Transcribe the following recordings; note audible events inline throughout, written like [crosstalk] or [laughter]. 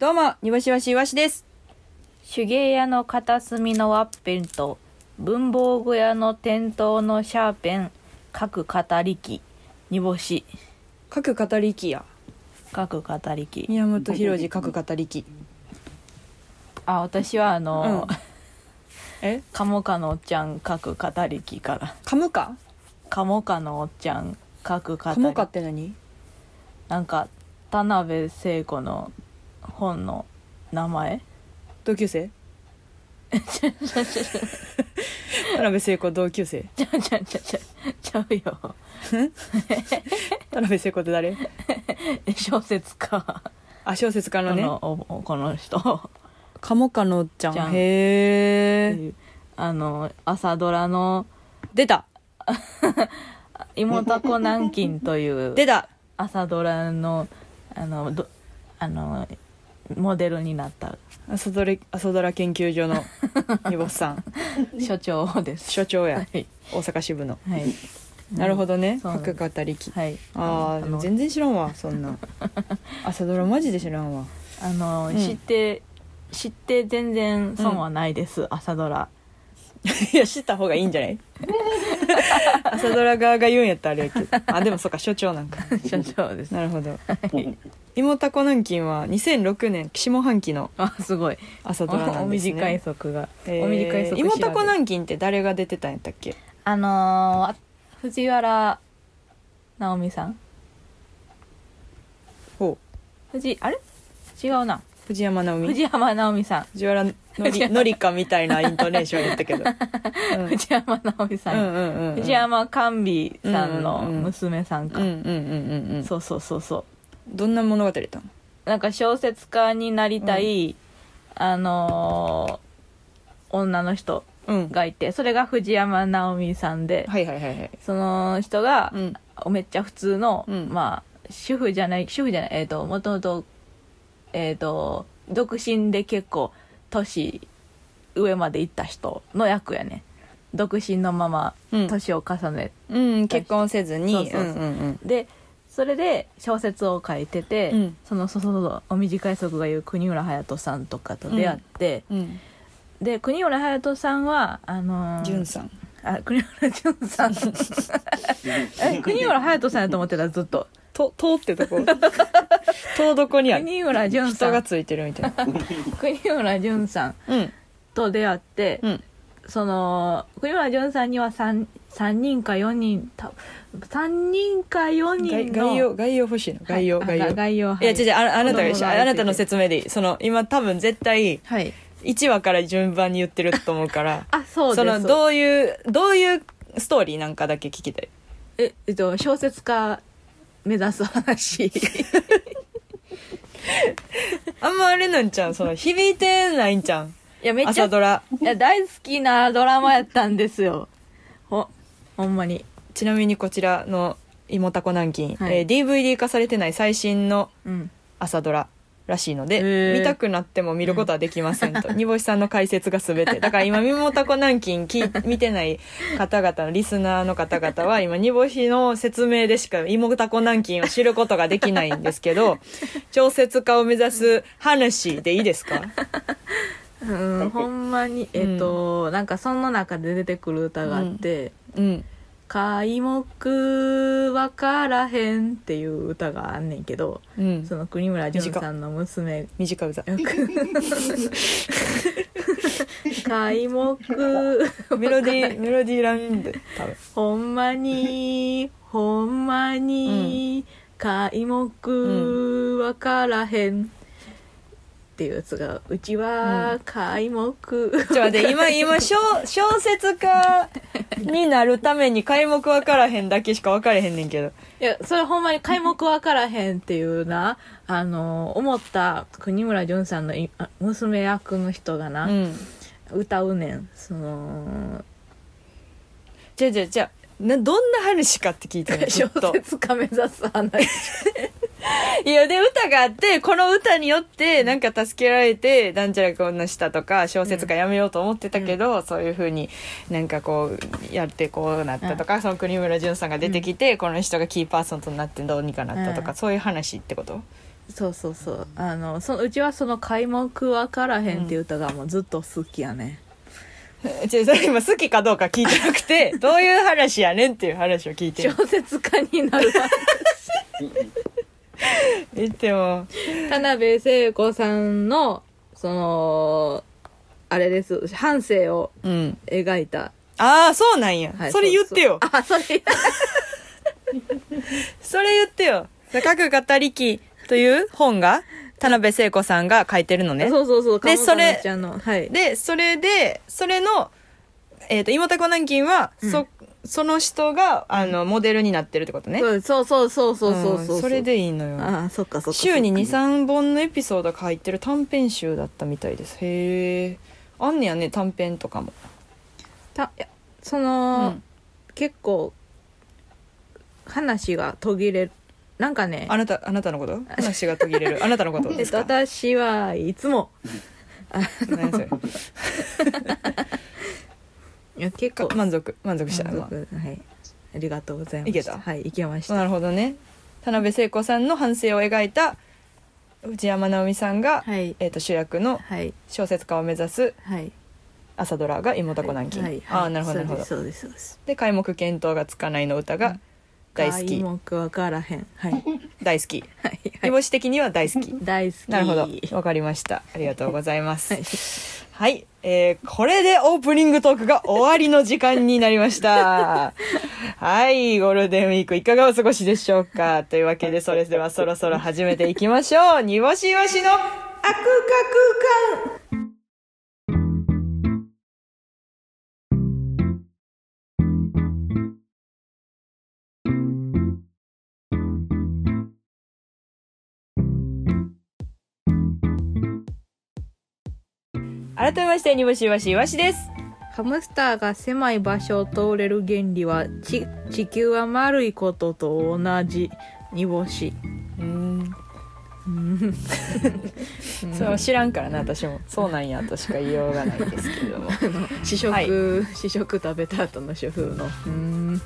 どうも、にわしわしいわしです。手芸屋の片隅のワッペンと文房具屋の店頭のシャーペン各語り機煮干し各語り機や。各語り機宮本浩次各語り機。あ私はあの、うん。[laughs] え？カモカのおっちゃん各語り機から。噛むかカモカのおっちゃん各語噛むかりって何？なんか田辺聖子の本の名前？同級生？田辺聖子同級生？ちゃうちゃうちゃうちゃうちゃうよ。田辺聖子って誰？小説家。あ、小説家のこね。のおこの人。カモカのちゃん。ちゃん。へえ。あの朝ドラの。出た「妹子南京」という [laughs] 出た。朝ドラのあのどあのモデルになった朝ドラ、朝ドラ研究所の煮干しさん。所長です。所長やは。い、大阪支部の。はい、なるほどね。そうなん各語り機。はい、ああ、全然知らんわ、そんな。[laughs] 朝ドラマジで知らんわ。あの、うん知って知って全然損はないです、朝ドラ [laughs] いや、知った方がいいんじゃない？[laughs] 朝ドラ側が言うんやったらあれやけど。あ、でもそっか、所長なんか。所長ですなるほど。妹タコ南京は2006年下半期のあすごい朝ドラおなんですね。短い速が、えーお短い速妹タコ調べ南京って誰が出てたんやったっけ？あのーあ藤原直美さんほ藤あれ？違うなう。藤山直美。藤山直美さん藤原のり、のりかみたいなイントネーションやったけど。うん藤山直美さん、うんうんうんうん。藤山甘美さんのうんうんうん娘さんか、うんうんうんうんうん。そうそうそうそうどんな物語やったの？なんか小説家になりたい、あのー女の人うん。がいてそれが藤山直美さんで、はいはいはいはい。その人が、うん。めっちゃ普通の、うんまあ主婦じゃない主婦じゃないえっ、ともともとえっ、と独身で結構年上まで行った人の役やね独身のままうん年を重ねうん、結婚せずに。でそれで小説を書いてて、うんそのそうそうそうお短い速が言う国村隼人さんとかと出会って、うん。うん。で国村隼人さんはあのーさん。あ国村淳さんえ国村隼人さんやと思ってたずっとと、とってとこ。[laughs] とどこにある？国村淳さん人がついてるみたいな。[laughs] 国村淳さんうん。と出会って、うん。その国村淳さんには 3, 三人か4人た3人か4概人の概要、概要欲しいの？概要、はい概要。あ概要いや、違う違う、ああなたが子供があなたの説明でいい。その、今多分絶対、はい1話から順番に言ってると思うから、[laughs] あそうですその、どういう、どういうストーリーなんかだけ聞きたい。ええっと小説家目指す話。[laughs] あんまあれなんちゃうその、響いてないんちゃういやめっちゃ朝ドラ。いや大好きなドラマやったんですよ。ほほんまに。ちなみにこちらの妹タコ南京、はい。えー DVD 化されてない最新のうん。朝ドラらしいので、見たくなっても見ることはできませんと。[laughs] 煮干しさんの解説が全て。だから今、みもたこ南京聞い [laughs] 見てない方々のリスナーの方々は、今、煮干しの説明でしか芋たこ南京を知ることができないんですけど、[laughs] 調節家を目指す話でいいですか？うん、ほんまにえっと、なんかその中で出てくる歌があってうん。「皆目わからへん」っていう歌があんねんけどうん。その国村淳さんの娘短い歌。皆目メロディー、メロディーランで、多分。ほんまにほんまに皆目わからへんっていうやつがうちは皆目、ちょっと待って、今、[laughs] 今、小、小説家になるために開目分からへんだけしか分からへんねんけど。いや、それほんまに皆目わからへんっていうな、あの、思った国村淳さんの娘役の人がな、うん。歌うねん。その、じゃあじゃあじゃあなどんな話かって聞いてるず小っと説家目指す話。[laughs] いやで歌があってこの歌によってなんか助けられてなんちゃらこんなしたとか小説家やめようと思ってたけど、そういうふうになんかこうやってこうなったとか、その国村淳さんが出てきて、この人がキーパーソンとなってどうにかなったとか、うん。そういう話ってこと？そうそうそう。あのそうちはその「開目わからへん」っていう歌がもうずっと好きやね、[laughs] ちょそれ今好きかどうか聞いてなくて [laughs] どういう話やねんっていう話を聞いてる。小説家になる言っても。田辺聖子さんのそのあれです。半生をうん。描いた、ああそうなんや、はいそれ言ってよ。そうそう。あそれ [laughs] それ言ってよ「各語りき」という本が田辺聖子さんが書いてるのね。そうそうそうでそれちゃんの。はい。でそれでそれのえっ、と妹子南京は、そその人があのモデルになってるってことね？そうそうそうそうそうそうそう、ん。それでいいのよ。ああそっかそっか週にそっか。23本のエピソードが入ってる短編集だったみたいです。へえあんねやね短編とかも。たいやその、うん。結構話が途切れる。なんかねあなたあなたのこと？話が途切れる。[laughs] あなたのことえっとですか？私はいつも。何それいや結構。か満足満足した。足。はい。ありがとうございます。いけた。はいいけましあなたるほどね。田辺聖子さんの反省を描いた藤山直美さんが、はい。えー、と主役のはい。小説家を目指すはい。朝ドラが妹子南京、はいはい。ああなるほどなるほど。そうですそうです。で開目見当がつかないの歌が大好き、開目わからへん。はい。[laughs] 大好き。[laughs] はい煮干し的には大好き。[laughs] 大好き。なるほど。わかりました。ありがとうございますはい。はい、えー、これでオープニングトークが終わりの時間になりました。[laughs] はい。ゴールデンウィークいかがお過ごしでしょうか？というわけでそれではそろそろ始めていきましょう。煮干しいわしのあくかくか改めまして煮干しいわしいわしです。ハムスターが狭い場所を通れる原理はち地球は丸いことと同じ。煮干し。うん。うん。そう知らんからな私も。そうなんやとしか言いようがないですけれども。[laughs] 試食、はい。試食食べた後の主婦の。うん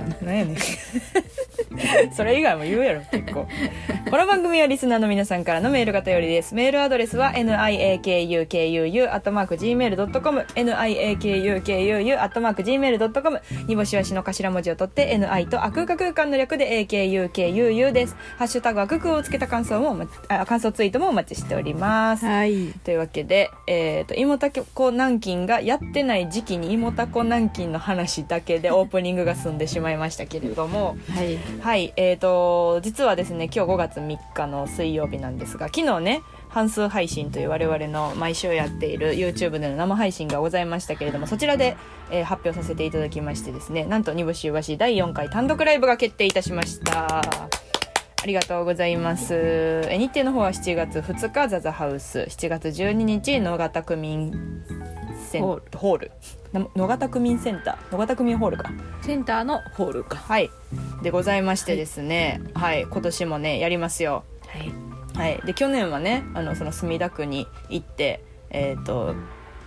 な何やねん。[laughs] それ以外も言うやろ結構。この番組はリスナーの皆さんからのメールが頼りです。メールアドレスは niakukuu.gmail.com niakukuu.gmail.com 煮干しわしの頭文字を取って ni とあ空間空間の略で akukuu です。ハッシュタグあくくをつけた感想もあ感想ツイートもお待ちしております。はい。というわけで、えー、と芋たこ南京がやってない時期に芋たこ南京の話だけでオープニングが済んでしまいましたけれどもはい。はいえー、と実はですね今日5月3日の水曜日なんですが昨日ね半数配信という我々の毎週やっている YouTube での生配信がございましたけれどもそちらで、えー発表させていただきましてですねなんと煮干しうわし第4回単独ライブが決定いたしました。ありがとうございます。え日程の方は7月2日ザザハウス。7月12日野方区民センホホールな野方区民センター野方区民ホールか。センターのホールか。はい。でございましてですね。はい、今年もねやりますよ。はい。はい。で去年はねあのその墨田区に行ってえっ、と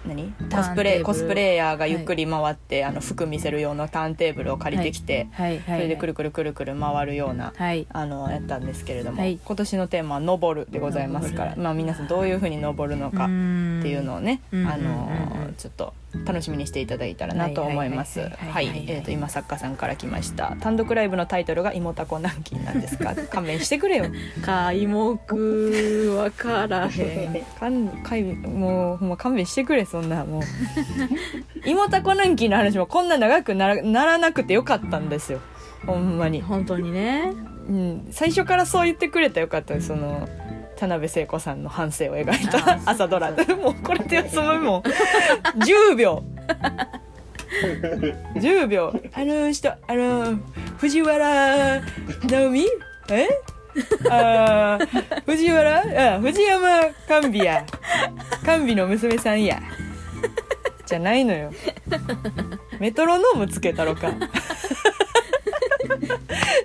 何？コスプレコスプレイヤーがゆっくり回って、あの服見せる用のターンテーブルを借りてきて、はい。はい。それでくるくるくるくる回るようなはい。あのやったんですけれども、はい。今年のテーマは「登る」でございますから、まあ、皆さんどういうふうに登るのかっていうのをね、うんあのちょっと楽しみにしていただいたらなと思います。はいはいははいい。はい。はいえーと今作家さんから来ました。単独ライブのタイトルが「芋たこ南京」なんですか？[laughs] 勘弁してくれよ。開目わからへん。かんかいもうほん。[laughs] ま勘弁してくれそんなもう。芋たこ南京の話もこんな長くならならなくてよかったんですよ。ほんまに。本当にね。うん、最初からそう言ってくれたらよかったですその田辺聖子さんの反省を描いた朝ドラ。で [laughs] もうこれでそのもう10秒。10秒。あの人あの藤原直美？え？あー藤原？あ藤山甘美や。甘美の娘さんやじゃないのよ。メトロノームつけたろか。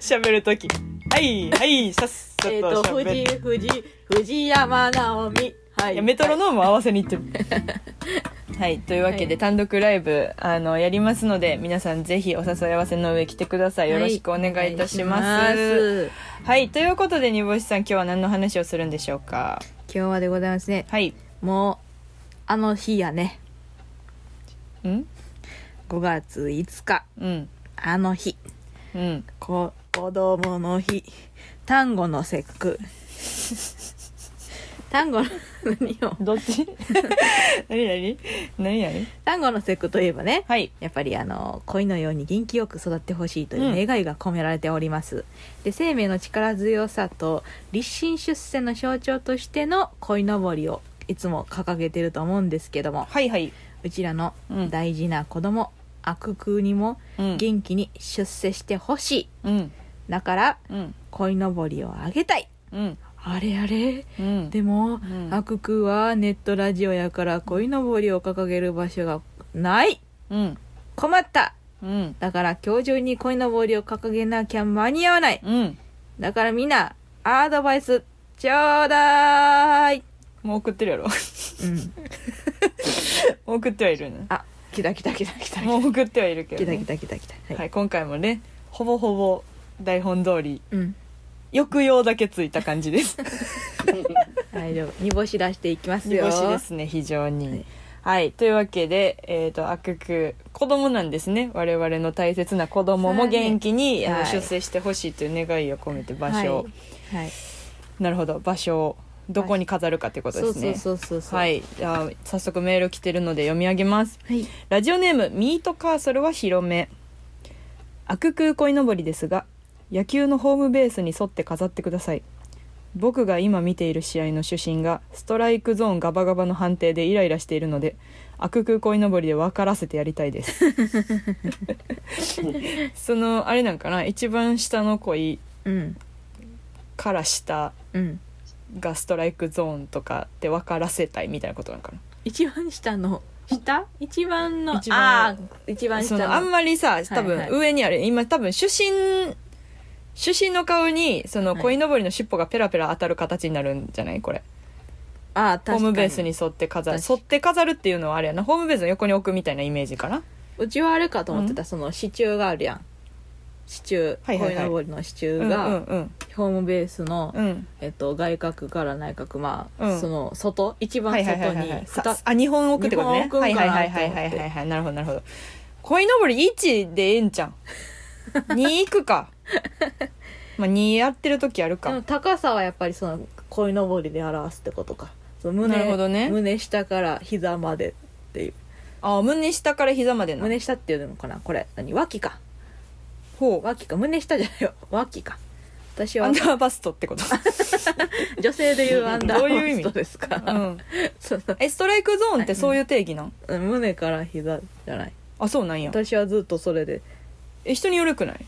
喋るとき。はいはいさっさえっ、とと喋って、藤藤藤山直美。はい。いやメトロノーム合わせにいってる。[laughs] はいというわけで、はい。単独ライブあのやりますので皆さんぜひお誘い合わせの上来てください。よろしくお願いいたします,、はいお願いしまいということで煮干しさん今日は何の話をするんでしょうか？今日はでございますね。はい。もうあの日やね。うん？5月5日。うん。あの日。うん。こ子供の日。単語の節句。[laughs] 単語の何を？どっち？何 [laughs] 何？何何？単語の節句といえばねはい。やっぱりあの恋のように元気よく育ってほしいという願いが込められております、で生命の力強さと立身出世の象徴としての鯉のぼりをいつも掲げてると思うんですけども。はいはいうちらのうん。大事な子供、悪空にもうん。元気に出世してほしい。うん。だからうん。鯉のぼりをあげたい。うん。あれあれ。うん。でも、ん。悪空はネットラジオやから鯉のぼりを掲げる場所がない。うん。困った。うん。だから今日中に鯉のぼりを掲げなきゃ間に合わない。うん。だからみんなアドバイスちょうだい。もう送ってるやろ。うん [laughs] [laughs] 送ってはいるねあ来た来た来た来た。もう送ってはいるけど、来たね、来た来た来た。はい、はい、今回もねほぼほぼ台本通りうん。抑揚だけついた感じです。大丈夫煮干し出していきますよ。煮干しですね非常に。はい。はい、というわけで、えっ、と、あくく、子供なんですね。我々の大切な子供も元気に、あのはい。出世してほしいという願いを込めて場所を、はい、はい、なるほど、場所をどこに飾るかということですね。そうそうそうそうはい。じゃあ、早速メール来てるので読み上げます。はい。ラジオネームミートカーソルは広め。悪空鯉のぼりですが野球のホームベースに沿って飾ってください。僕が今見ている試合の主審がストライクゾーンガバガバの判定でイライラしているので悪空鯉のぼりで分からせてやりたいです。[laughs] そのあれなんかな？一番下の鯉うん。から下うんがストライクゾーンとかって分からせたいみたいなことなんかな。一番下の下？一番の一番ああ一番下の。あんまりさ多分はい。上にある、今多分主審主審の顔にそのはい。鯉のぼりの尻尾がペラペラ当たる形になるんじゃない？これ。ああ確かに。ホームベースに沿って飾る。沿って飾るっていうのはあれやな。ホームベースの横に置くみたいなイメージかな。うちはあれかと思ってた、その支柱があるやん支柱はいはいはい。鯉のぼりの支柱うんが、うんうん。ホームベースの、うん。えっと、外角から内角まあ、うん。その外一番はい外にはいはいはい。ふたさあ日本置くってことね。はいはいはいはいはいはいはい。なるほどなるほど。鯉のぼり1でええんちゃん2 [laughs] いくか。まあ2やってる時あるか。高さはやっぱりその鯉のぼりで表すってことか。その胸なるほどね。胸下から膝までっていう。あ胸下から膝までの胸下っていうのかな？これ。何？脇かほう脇か。胸下じゃないよ。脇か。私は。アンダーバストってこと。[laughs] 女性でいうアンダーどういう意味バストですか、うん。[laughs] そのえストライクゾーンってそういう定義なん？胸から膝じゃない。あそうなんや。私はずっとそれで。え人によるくない？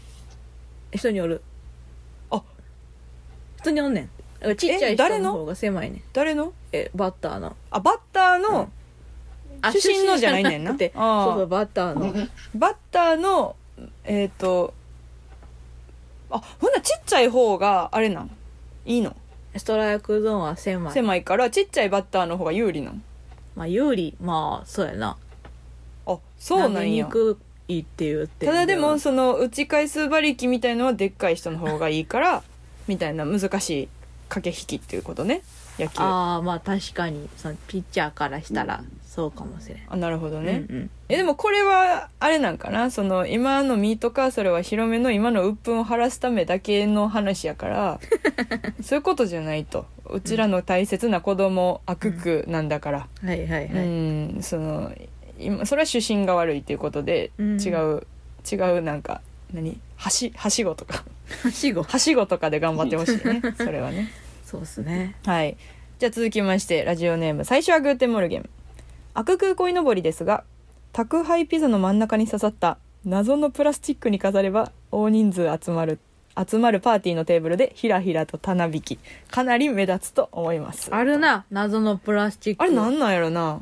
人による。あ。人におんねん。ちっちゃいえ誰の人の？方が狭いねん。誰の？えバッターの。あバッターの、あ主審のじゃないねんな。そうそうバッターの。バッターのえっ、とあほんならちっちゃい方があれなん？いいの？ストライクゾーンは狭い。狭いからちっちゃいバッターの方が有利なん？まあ有利まあそうやな。あそう投なんや。げにくいっていう点ただでもはその打ち返す馬力みたいのはでっかい人の方がいいから [laughs] みたいな難しい駆け引きっていうことね野球。あああまあ確かに。そのピッチャーからしたらそうかもしれん。なるほどね、うんうん。えでもこれはあれなんかな？その今のミートカーソルは広めの今の鬱憤を晴らすためだけの話やから [laughs] そういうことじゃないと。うちらの大切な子供悪くなんだから。はいはいはい、うん。その今それは主審が悪いっていうことで、うん。違う違うなんか何？はしはしごとか。はしご。はしごとかで頑張ってほしいね。[laughs] それはね。そうっすね。はい。じゃあ続きまして、ラジオネーム、最初はグーテンモルゲン。アククウ鯉のぼりですが、宅配ピザの真ん中に刺さった謎のプラスチックに飾れば、大人数集まる、集まるパーティーのテーブルでひらひらとたなびき、かなり目立つと思います。あるな謎のプラスチック。あれなんなんやろな？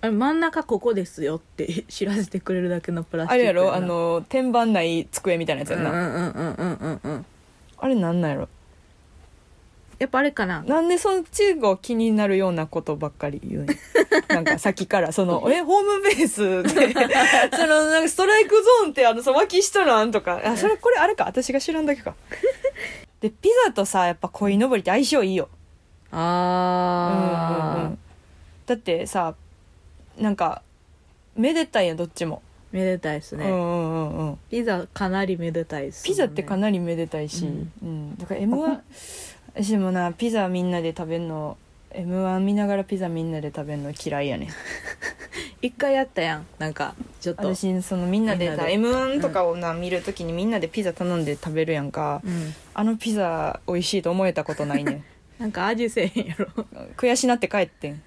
あれ真ん中ここですよって知らせてくれるだけのプラスチックあれやろ？あなの、天板ない机みたいなやつやんな。うんうんうんうんうんうん。あれなんなんやろ？やっぱあれかな。なんでそっちが気になるようなことばっかり言うん。や [laughs] なんかさっきからその「えホームベースで [laughs] そのなんかストライクゾーンってあのさ脇下なん?」とか。あそれこれあれか？私が知らんだけか。[laughs] でピザとさやっぱ鯉のぼりって相性いいよ。あー、うんうんうん。だってさなんかめでたいやんどっちも、めでたいですね、うんうんうんうん。ピザかなりめでたいです、ピザってかなりめでたいし、うん。うん。だから m 1私もなピザみんなで食べんの m 1見ながらピザみんなで食べんの嫌いやね [laughs] 一回やったやん。なんかちょっと。私そのみんなでさ m 1とかをな見るときにみんなでピザ頼んで食べるやんか、うん。あのピザ美味しいと思えたことないねん。[laughs] なんか味せえへんやろ。[laughs] 悔しなって帰ってん。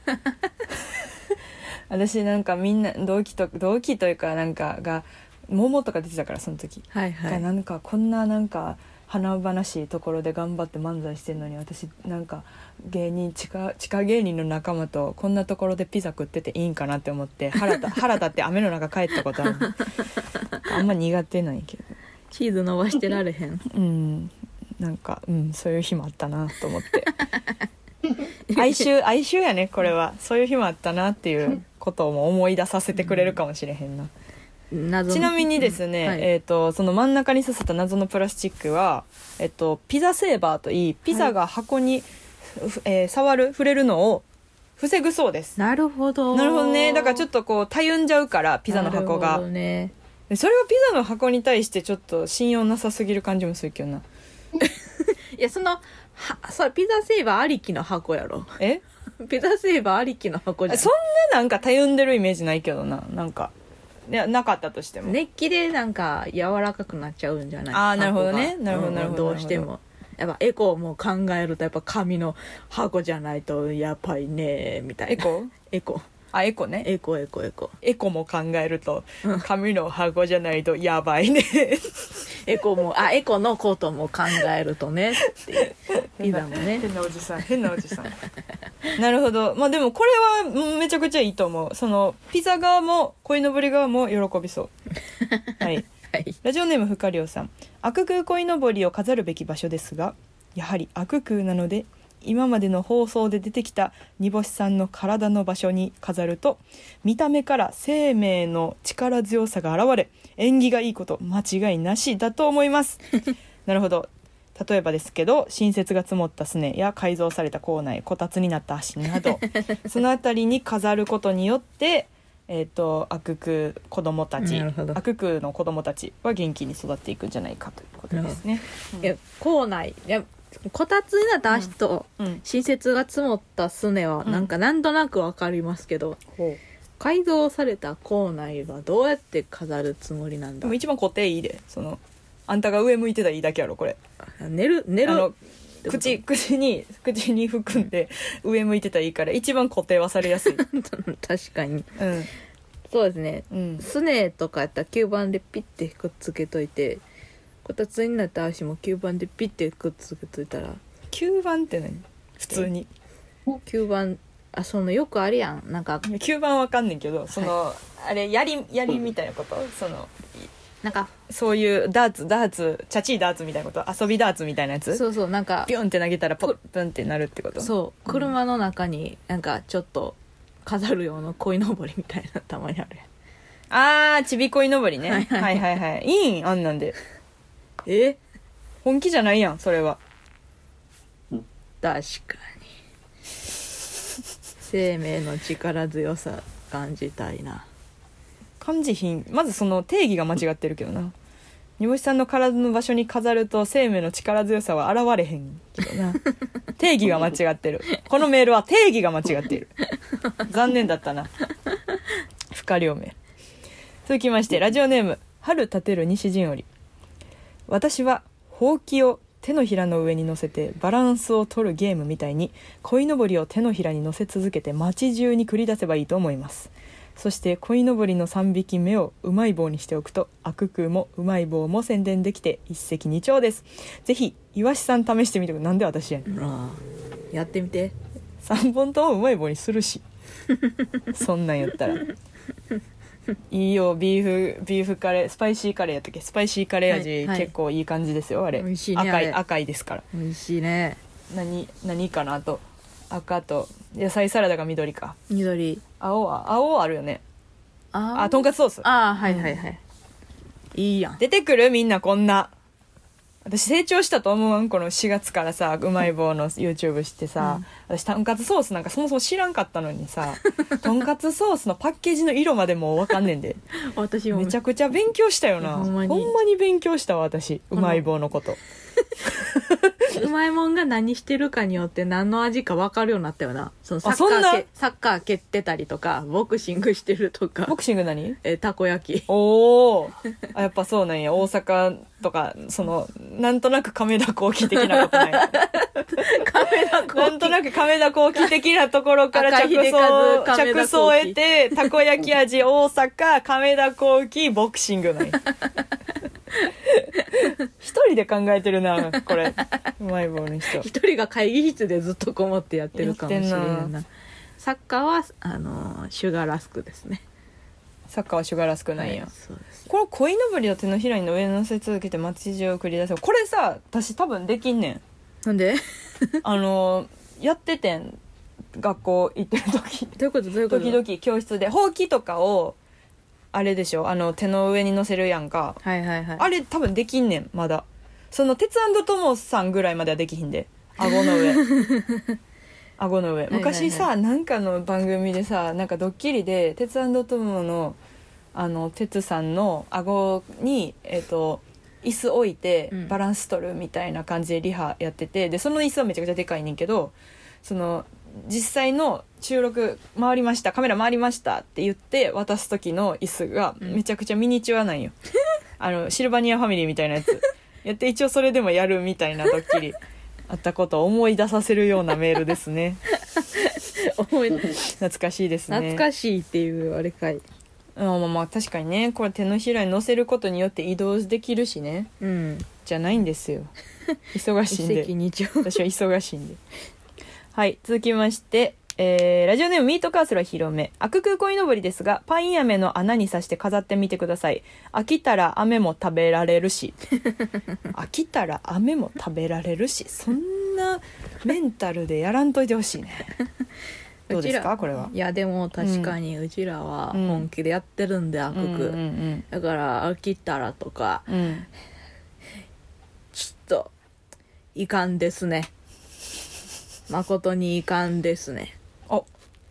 私なんかみんな同期と同期というかなんかが桃とか出てたからその時、はいはい。がなんかこんななんか華々しいところで頑張って漫才してんのに私なんか芸人地下地下芸人の仲間とこんなところでピザ食ってていいんかなって思って腹立腹立って雨の中帰ったことある。[laughs] あんま苦手なんやけど。チーズ伸ばしてられへん。うん。なんかうんそういう日もあったなと思って。[laughs] 哀愁哀愁やねこれは。そういう日もあったなっていうことも思い出させてくれるかもしれへんな、謎の。ちなみにですね、はい。えー、とその真ん中に刺さった謎のプラスチックは、えっと、ピザセーバーといいピザが箱に、ふえー触る触れるのを防ぐそうです。なるほど。なるほどね。だからちょっととこうたゆんじゃうからピザの箱が。ね。でそれはピザの箱に対してちょっと信用なさすぎる感じもするけどな。[laughs] いやそのはそれピザセーバーありきの箱やろ。え？[laughs] ピザセーバーありきの箱じゃん。そんななんかたゆんでるイメージないけどな。なんかいやなかったとしても、熱気でなんか柔らかくなっちゃうんじゃないあーなるほどね。なるほどうんなるほど。どうしても。やっぱエコーも考えるとやっぱ紙の箱じゃないとやばいねみたいな。エコ [laughs] エコあエコね。エコエコエコ。エコも考えるとうん。紙の箱じゃないとやばいね。[laughs] エコもあエコのことも考えるとねっていう。ピザもね。変なおじさん変なおじさん。なるほど。まあでもこれはうんめちゃくちゃいいと思う。そのピザ側も鯉のぼり側も喜びそう。[laughs] はい。はい。ラジオネームふかりょうさん。悪空鯉のぼりを飾るべき場所ですがやはり悪空なので今までの放送で出てきた煮干しさんの体の場所に飾ると見た目から生命の力強さが現れ縁起がいいこと間違いなしだと思います。[laughs] なるほど。例えばですけど新雪が積もったすねや改造された口内こたつになった足など [laughs] その辺りに飾ることによってえー、と悪空子供たち悪空の子供たちは元気に育っていくんじゃないかということですね。いや校内いやこたつになった足とうん、新雪が積もったすねはうん。なんかなんとなくわかりますけど、ほ改造された校内はどうやって飾るつもりなんだ？でも一番固定いいでそのあんたが上向いてたらいいだけやろこれ。寝る寝る。あのこと口口に口に含んで上向いてたらいいから一番固定はされやすい。[laughs] 確かに。うん。そうですね。うん。すねとかやったら吸盤でピッてくっつけといてこたつになった足も吸盤でピッてくっつけといたら。吸盤って何？普通に。吸盤。あそのよくあるやん。なんか。いや吸盤わかんねんけどその、あれ槍槍みたいなこと？そのなんか。そういうダーツダーツチャチーダーツみたいなこと？遊びダーツみたいなやつ？そうそうなんか。ピュンって投げたらポップンってなるってこと？そう。車の中になんかちょっと飾る用の鯉のぼりみたいなたまにあるやん。あーちびこいのぼりね。ははいいはいはい。いいんあんなんでえ？本気じゃないやんそれは。確かに。生命の力強さ感じたいな。感じひん。まずその定義が間違ってるけどな。煮干しさんの体の場所に飾ると生命の力強さは現れへんけどな。[laughs] 定義が間違ってる。このメールは定義が間違っている。残念だったな。不可両名。続きましてラジオネーム春立てる西陣織私はほうきを手のひらの上に乗せてバランスを取るゲームみたいに鯉のぼりを手のひらに乗せ続けて街中に繰り出せばいいと思います。そして鯉のぼりの3匹目をうまい棒にしておくと悪空もうまい棒も宣伝できて一石二鳥です。ぜひイワシさん試してみてくなんで私やねん。あやってみて。3本ともうまい棒にするし。そんなんやったら [laughs] いいよビーフビーフカレースパイシーカレーやったっけ？スパイシーカレー味、はいはい。結構いい感じですよあれ。美味しいね赤いあれ。赤いですから。美味しいね。何何かな？と赤と野菜サラダが緑か。緑。青は青あるよね。ああとんかつソース。あーはいはいはい、いいやん。出てくる？みんなこんな私成長したと思わんこの4月からさうまい棒の YouTube してさ、私とんかつソースなんかそもそも知らんかったのにさ [laughs] とんかつソースのパッケージの色までもう分かんねんで。[laughs] 私も。めちゃくちゃ勉強したよな。ほんまに勉強したわ私。うまい棒のこと [laughs] うまいもんが何してるかによって何の味か分かるようになったよな。そのサッカそんな？ーけサッカー蹴ってたりとかボクシングしてるとか。ボクシング何？えたこ焼き。おおやっぱそうなんや。大阪とかそのなんとなく亀田光輝的なことない？カメラなんとなく亀田光輝的なところから着想和亀田着想を得てたこ焼き味大阪亀田光輝ボクシングなんや一人で考えてるなこれ。うまい棒の人。一人が会議室でずっとこもってやってるかもしれな。んな。サッカーはあのシュガーラスクですね。サッカーはシュガーラスクなんや、はいそうです。これ鯉のぼりを手のひらに上に乗せ続けて街中を繰り出せこれさ私多分できんねん。なんで？あのやっててん。学校行ってる時。どういうこと？どういうこと？時々教室でほうきとかをあれでしょ？あの手の上に乗せるやんか。はいはいはい。あれ多分できんねんまだ。その鉄トモさんぐらいまではできひんで。顎の上。[laughs] 顎の上。はいはい昔さ、なんかの番組でさなんかドッキリで鉄トモのあの鉄さんの顎にえっ、と椅子置いてうん。バランス取るみたいな感じでリハやっててでその椅子はめちゃくちゃでかいねんけどその実際の収録回りましたカメラ回りましたって言って渡す時の椅子がめちゃくちゃミニチュアなんよ、[laughs] あのシルバニアファミリーみたいなやつ。やって一応それでもやるみたいなドッキリあったことを思い出させるようなメールですね。[laughs] 思い懐かしいですね。懐かしいっていうあれかい。あまあまあ確かにね。これ手のひらに乗せることによって移動できるしね。うん。じゃないんですよ。[laughs] 忙しいんで。私は忙しいんではい続きましてえーラジオネームミートカーソルは広め。悪空鯉のぼりですがパイン飴の穴に刺して飾ってみてください。飽きたら飴も食べられるし。[laughs] 飽きたら飴も食べられるし。そんなメンタルでやらんといてほしいね。[laughs] どうですか？らこれは。いやでも確かにうちらはうん。本気でやってるんで悪く、うんうんだから飽きたらとか。うんうん。ちょっといかんですね誠にいかんですね。あ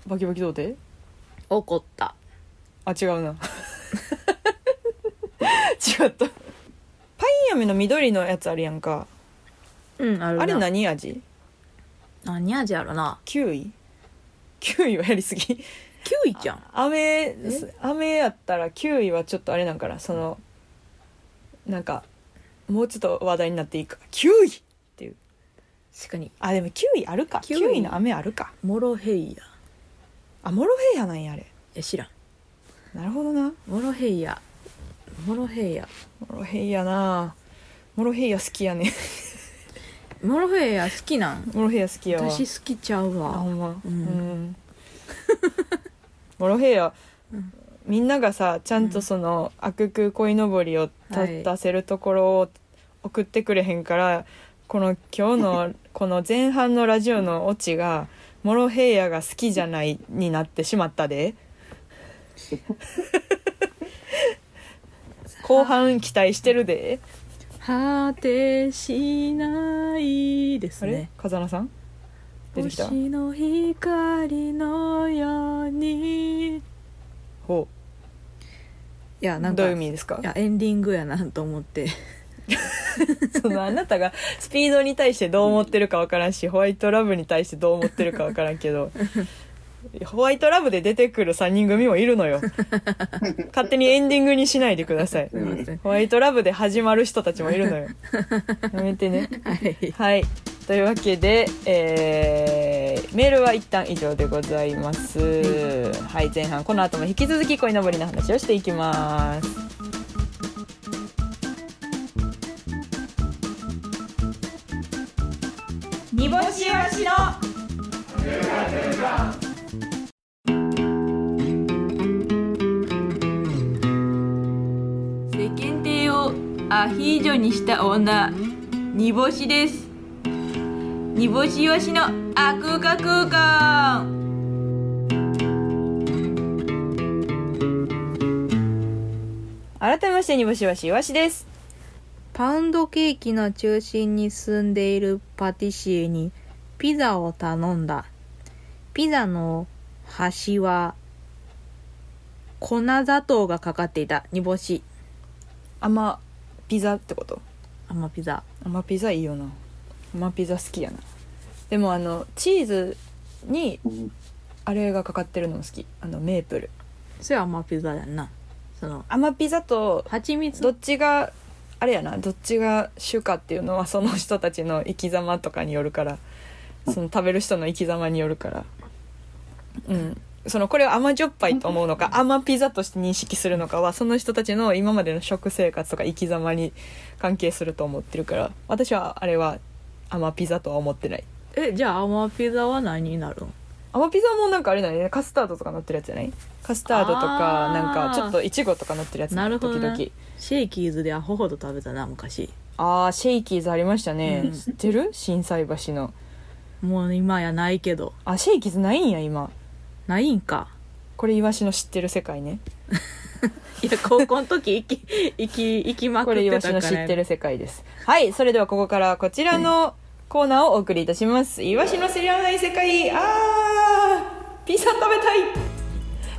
バキバキ童貞？怒った。あ違うな。[laughs] 違った。パイン飴の緑のやつあるやんか。うんあるな。あれ何味？何味やろな？キウイ？キウイはやりすぎ。キウイじゃん。飴飴やったらキウイはちょっとあれなんかな。そのなんかもうちょっと話題になっていいか。キウイ確かに。あでもキウイあるか。キキウイ。ウイの飴あるか。モロヘイヤ。あモロヘイヤなんやあれ。え知らん。なるほどな。モロヘイヤ。モロヘイヤ。モロヘイヤな。モロヘイヤ好きやね。[laughs] モロヘイヤ好きなん？モロヘイヤ好きやわ。私好きちゃうあほわんま。ううん。ん [laughs] モロヘイヤ、うん。みんながさちゃんとその「アククウ鯉のぼり」をはい。立たせるところを送ってくれへんから、この今日の [laughs] この前半のラジオのオチが「モロヘイヤが好きじゃない」になってしまったで。[laughs] 後半期待してるで。果てしないであれ？すね風間さん？出てきた？星の光のように。いほやなんかうどういう意味ですか？いやエンディングやなと思って [laughs] そのあなたがスピードに対してどう思ってるかわからんしホワイトラブに対してどう思ってるかわからんけど [laughs] ホワイトラブで出てくる3人組もいるのよ。勝手にエンディングにしないでください。ホワイトラブで始まる人たちもいるのよ。やめてね。はい。はい。というわけで、えーメールは一旦以上でございます。はい前半この後も引き続き恋のぼりの話をしていきます煮干しわしの。世間体をアヒージョにした女煮干しです。煮干しいわしのあ空間空間。改めまして煮干しわしいわしですパウンドケーキの中心に住んでいるパティシエにピザを頼んだ。ピザの端は粉砂糖がかかっていた煮干し。甘ピザってこと？甘ピザ。甘ピザいいよな甘ピザ好きやなでもあのチーズにあれがかかってるのも好きあのメープルそれは甘ピザやんな。その、甘ピザと蜂蜜どっちがあれやなどっちが主かっていうのはその人たちの生き様とかによるから。その食べる人の生き様によるから。うん。そのこれを甘じょっぱいと思うのか甘ピザとして認識するのかはその人たちの今までの食生活とか生き様に関係すると思ってるから。私はあれは甘ピザとは思ってない。え、じゃあ甘ピザは何になるん甘ピザもなんかあれだね。カスタードとか乗ってるやつじゃない？カスタードとかあー。なんかちょっといちごとか乗ってるやつ。なるほどね。時々。シェイキーズでアホほど食べたな、昔。あーシェイキーズありましたね、うん。知ってる？心斎橋の。もう今やないけど。あシェイキーズないんや今。ないんか。これイワシの知ってる世界ね。[laughs] いや、高校の時、行き、行き、行きまくこれイワ。シの知ってる世界です。はいそれではここからこちらのコーナーをお送りいたします。イワシの知らない世界。あーピザ食べたい。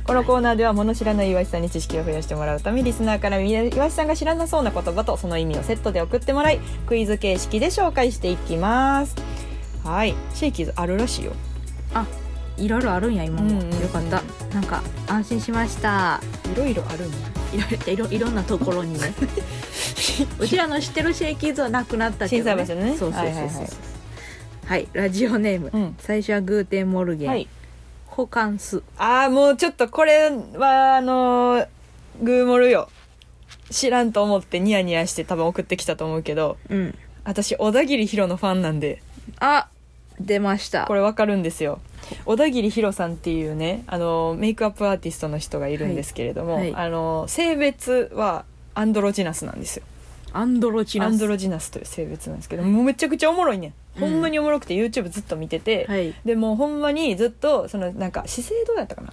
このコーナーでは物知らない岩井さんに知識を増やしてもらうためリスナーから岩井さんが知らなそうな言葉とその意味をセットで送ってもらいクイズ形式で紹介していきます。はい。シェイキーズあるらしいよ。あいろいろあるんや今も、うんうんうん。よかった。なんか安心しました。いろいろあるんや。いろいろんなところにね。[laughs] うちらの知ってるシェイキーズはなくなったけど、ね、ね。そうそうそうそうはいはいはい。はいラジオネーム、うん。最初はグーテンモルゲン、はい。ホカンスああもうちょっとこれはあのーグーモルよ。知らんと思ってニヤニヤして多分送ってきたと思うけどうん。私小田切ヒロのファンなんで。あ出ました。これわかるんですよ小田切ヒロさんっていうねあのメイクアップアーティストの人がいるんですけれども、はいはい。あの性別はアンドロジナスなんですよ。アンドロチナス。アンドロジナスという性別なんですけどもうめちゃくちゃおもろいねん、うん。ほんまにおもろくて YouTube ずっと見てて、はい。でもうほんまにずっとそのなんか資生堂やったかな。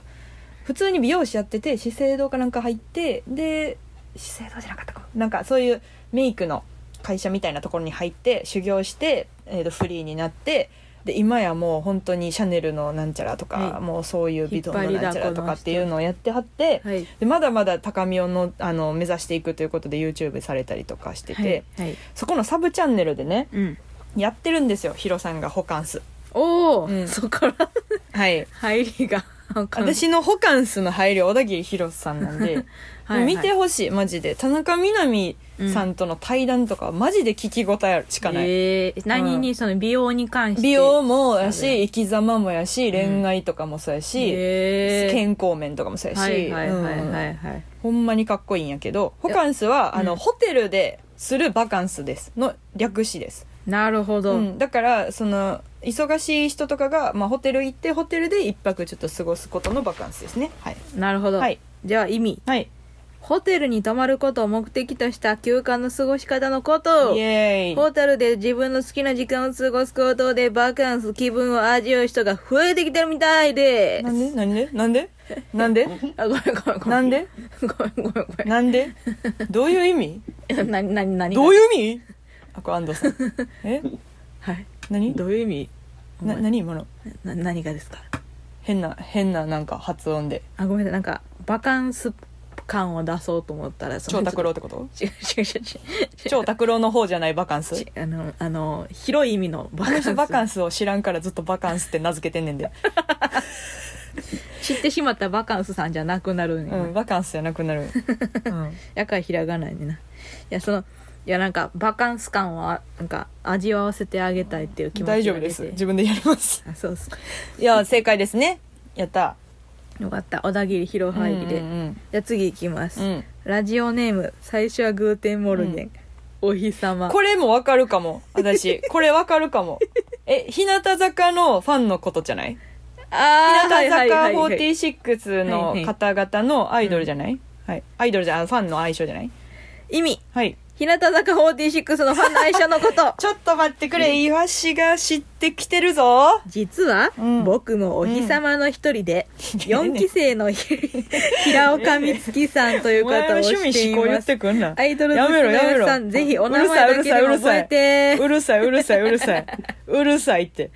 普通に美容師やってて資生堂かなんか入ってで資生堂じゃなかったかなんかそういうメイクの会社みたいなところに入って修行して、えーとフリーになってで今やもう本当にシャネルのなんちゃらとか、はい。もうそういうビトンのなんちゃらとかっていうのをやってはって、はい。でまだまだ高みをのあの目指していくということで YouTube されたりとかしてて、はい、はい、そこのサブチャンネルでねうん。やってるんですよヒロさんがホカンスおお、うん。そこからはい。[laughs] 入りが私のホカンスの配慮小田切ヒロさんなんで [laughs] はいはい。見てほしいマジで。田中みな実さんとの対談とか、マジで聞き応えしかない、えー、何にその美容に関して？美容もやし生き様もやし恋愛とかもそうやし、えー、健康面とかもそうやし、はいはいはいはいほんまにかっこいいんやけどホカンスはあの、うんホテルでするバカンスですの略詞です。なるほど、うん、だからその忙しい人とかが、まあ、ホテル行ってホテルで一泊ちょっと過ごすことのバカンスですね。はい。なるほど、はい。じゃあ意味。はいホテルに泊まることを目的とした休暇の過ごし方のこと。イエーイホテルで自分の好きな時間を過ごすことでバカンス気分を味わう人が増えてきてるみたいで。なんでなんで？なんで？なんであごめんごめんごめん。なんで？ごめんごめんごめん。なんで？どういう意味？なになになにどういう意味？あこれ安藤さん。[laughs] え？はい。何？どういう意味？な何？今の？な何がですか？変な変ななんか発音で。あごめんなさい。なんかバカンス感を出そうと思ったらその超拓郎ってこと？違う違う違う違う。超拓郎の方じゃないバカンス？ちあのあの広い意味のバカンス。人バカンスを知らんからずっとバカンスって名付けてんねんで。知ってしまったバカンスさんじゃなくなるんや、うんバカンスじゃなくなる。うん。[laughs] やからひらがないねな。いやそのいやなんかバカンス感はなんか味わわせてあげたいっていう気持ちが出て。大丈夫です。自分でやります。あそうっすいや正解ですね。やったよかった。小田切広範囲で、うんじゃあ次いきます、うん。うんラジオネーム最初はグーテンモルゲン、お日様。これもわかるかも。私。[laughs] これわかるかも。え日向坂のファンのことじゃない？あ日向坂はいはいはいはい。46の方々のアイドルじゃない、はい。アイドルじゃあファンの愛称じゃない？意味。はい日向坂46のファンの愛称のこと。[laughs] ちょっと待ってくれ。イワシが知ってきてるぞ。実は、うん。僕もお日様の一人で、4期生のひ [laughs] 平岡美月さんというお前の方を趣味思考言っしていますてくんな。アイドル好きやめろやめろ。のさんぜひお名前だけでも覚えて。うるさい。うるさいうるさいうるさい。[laughs] って。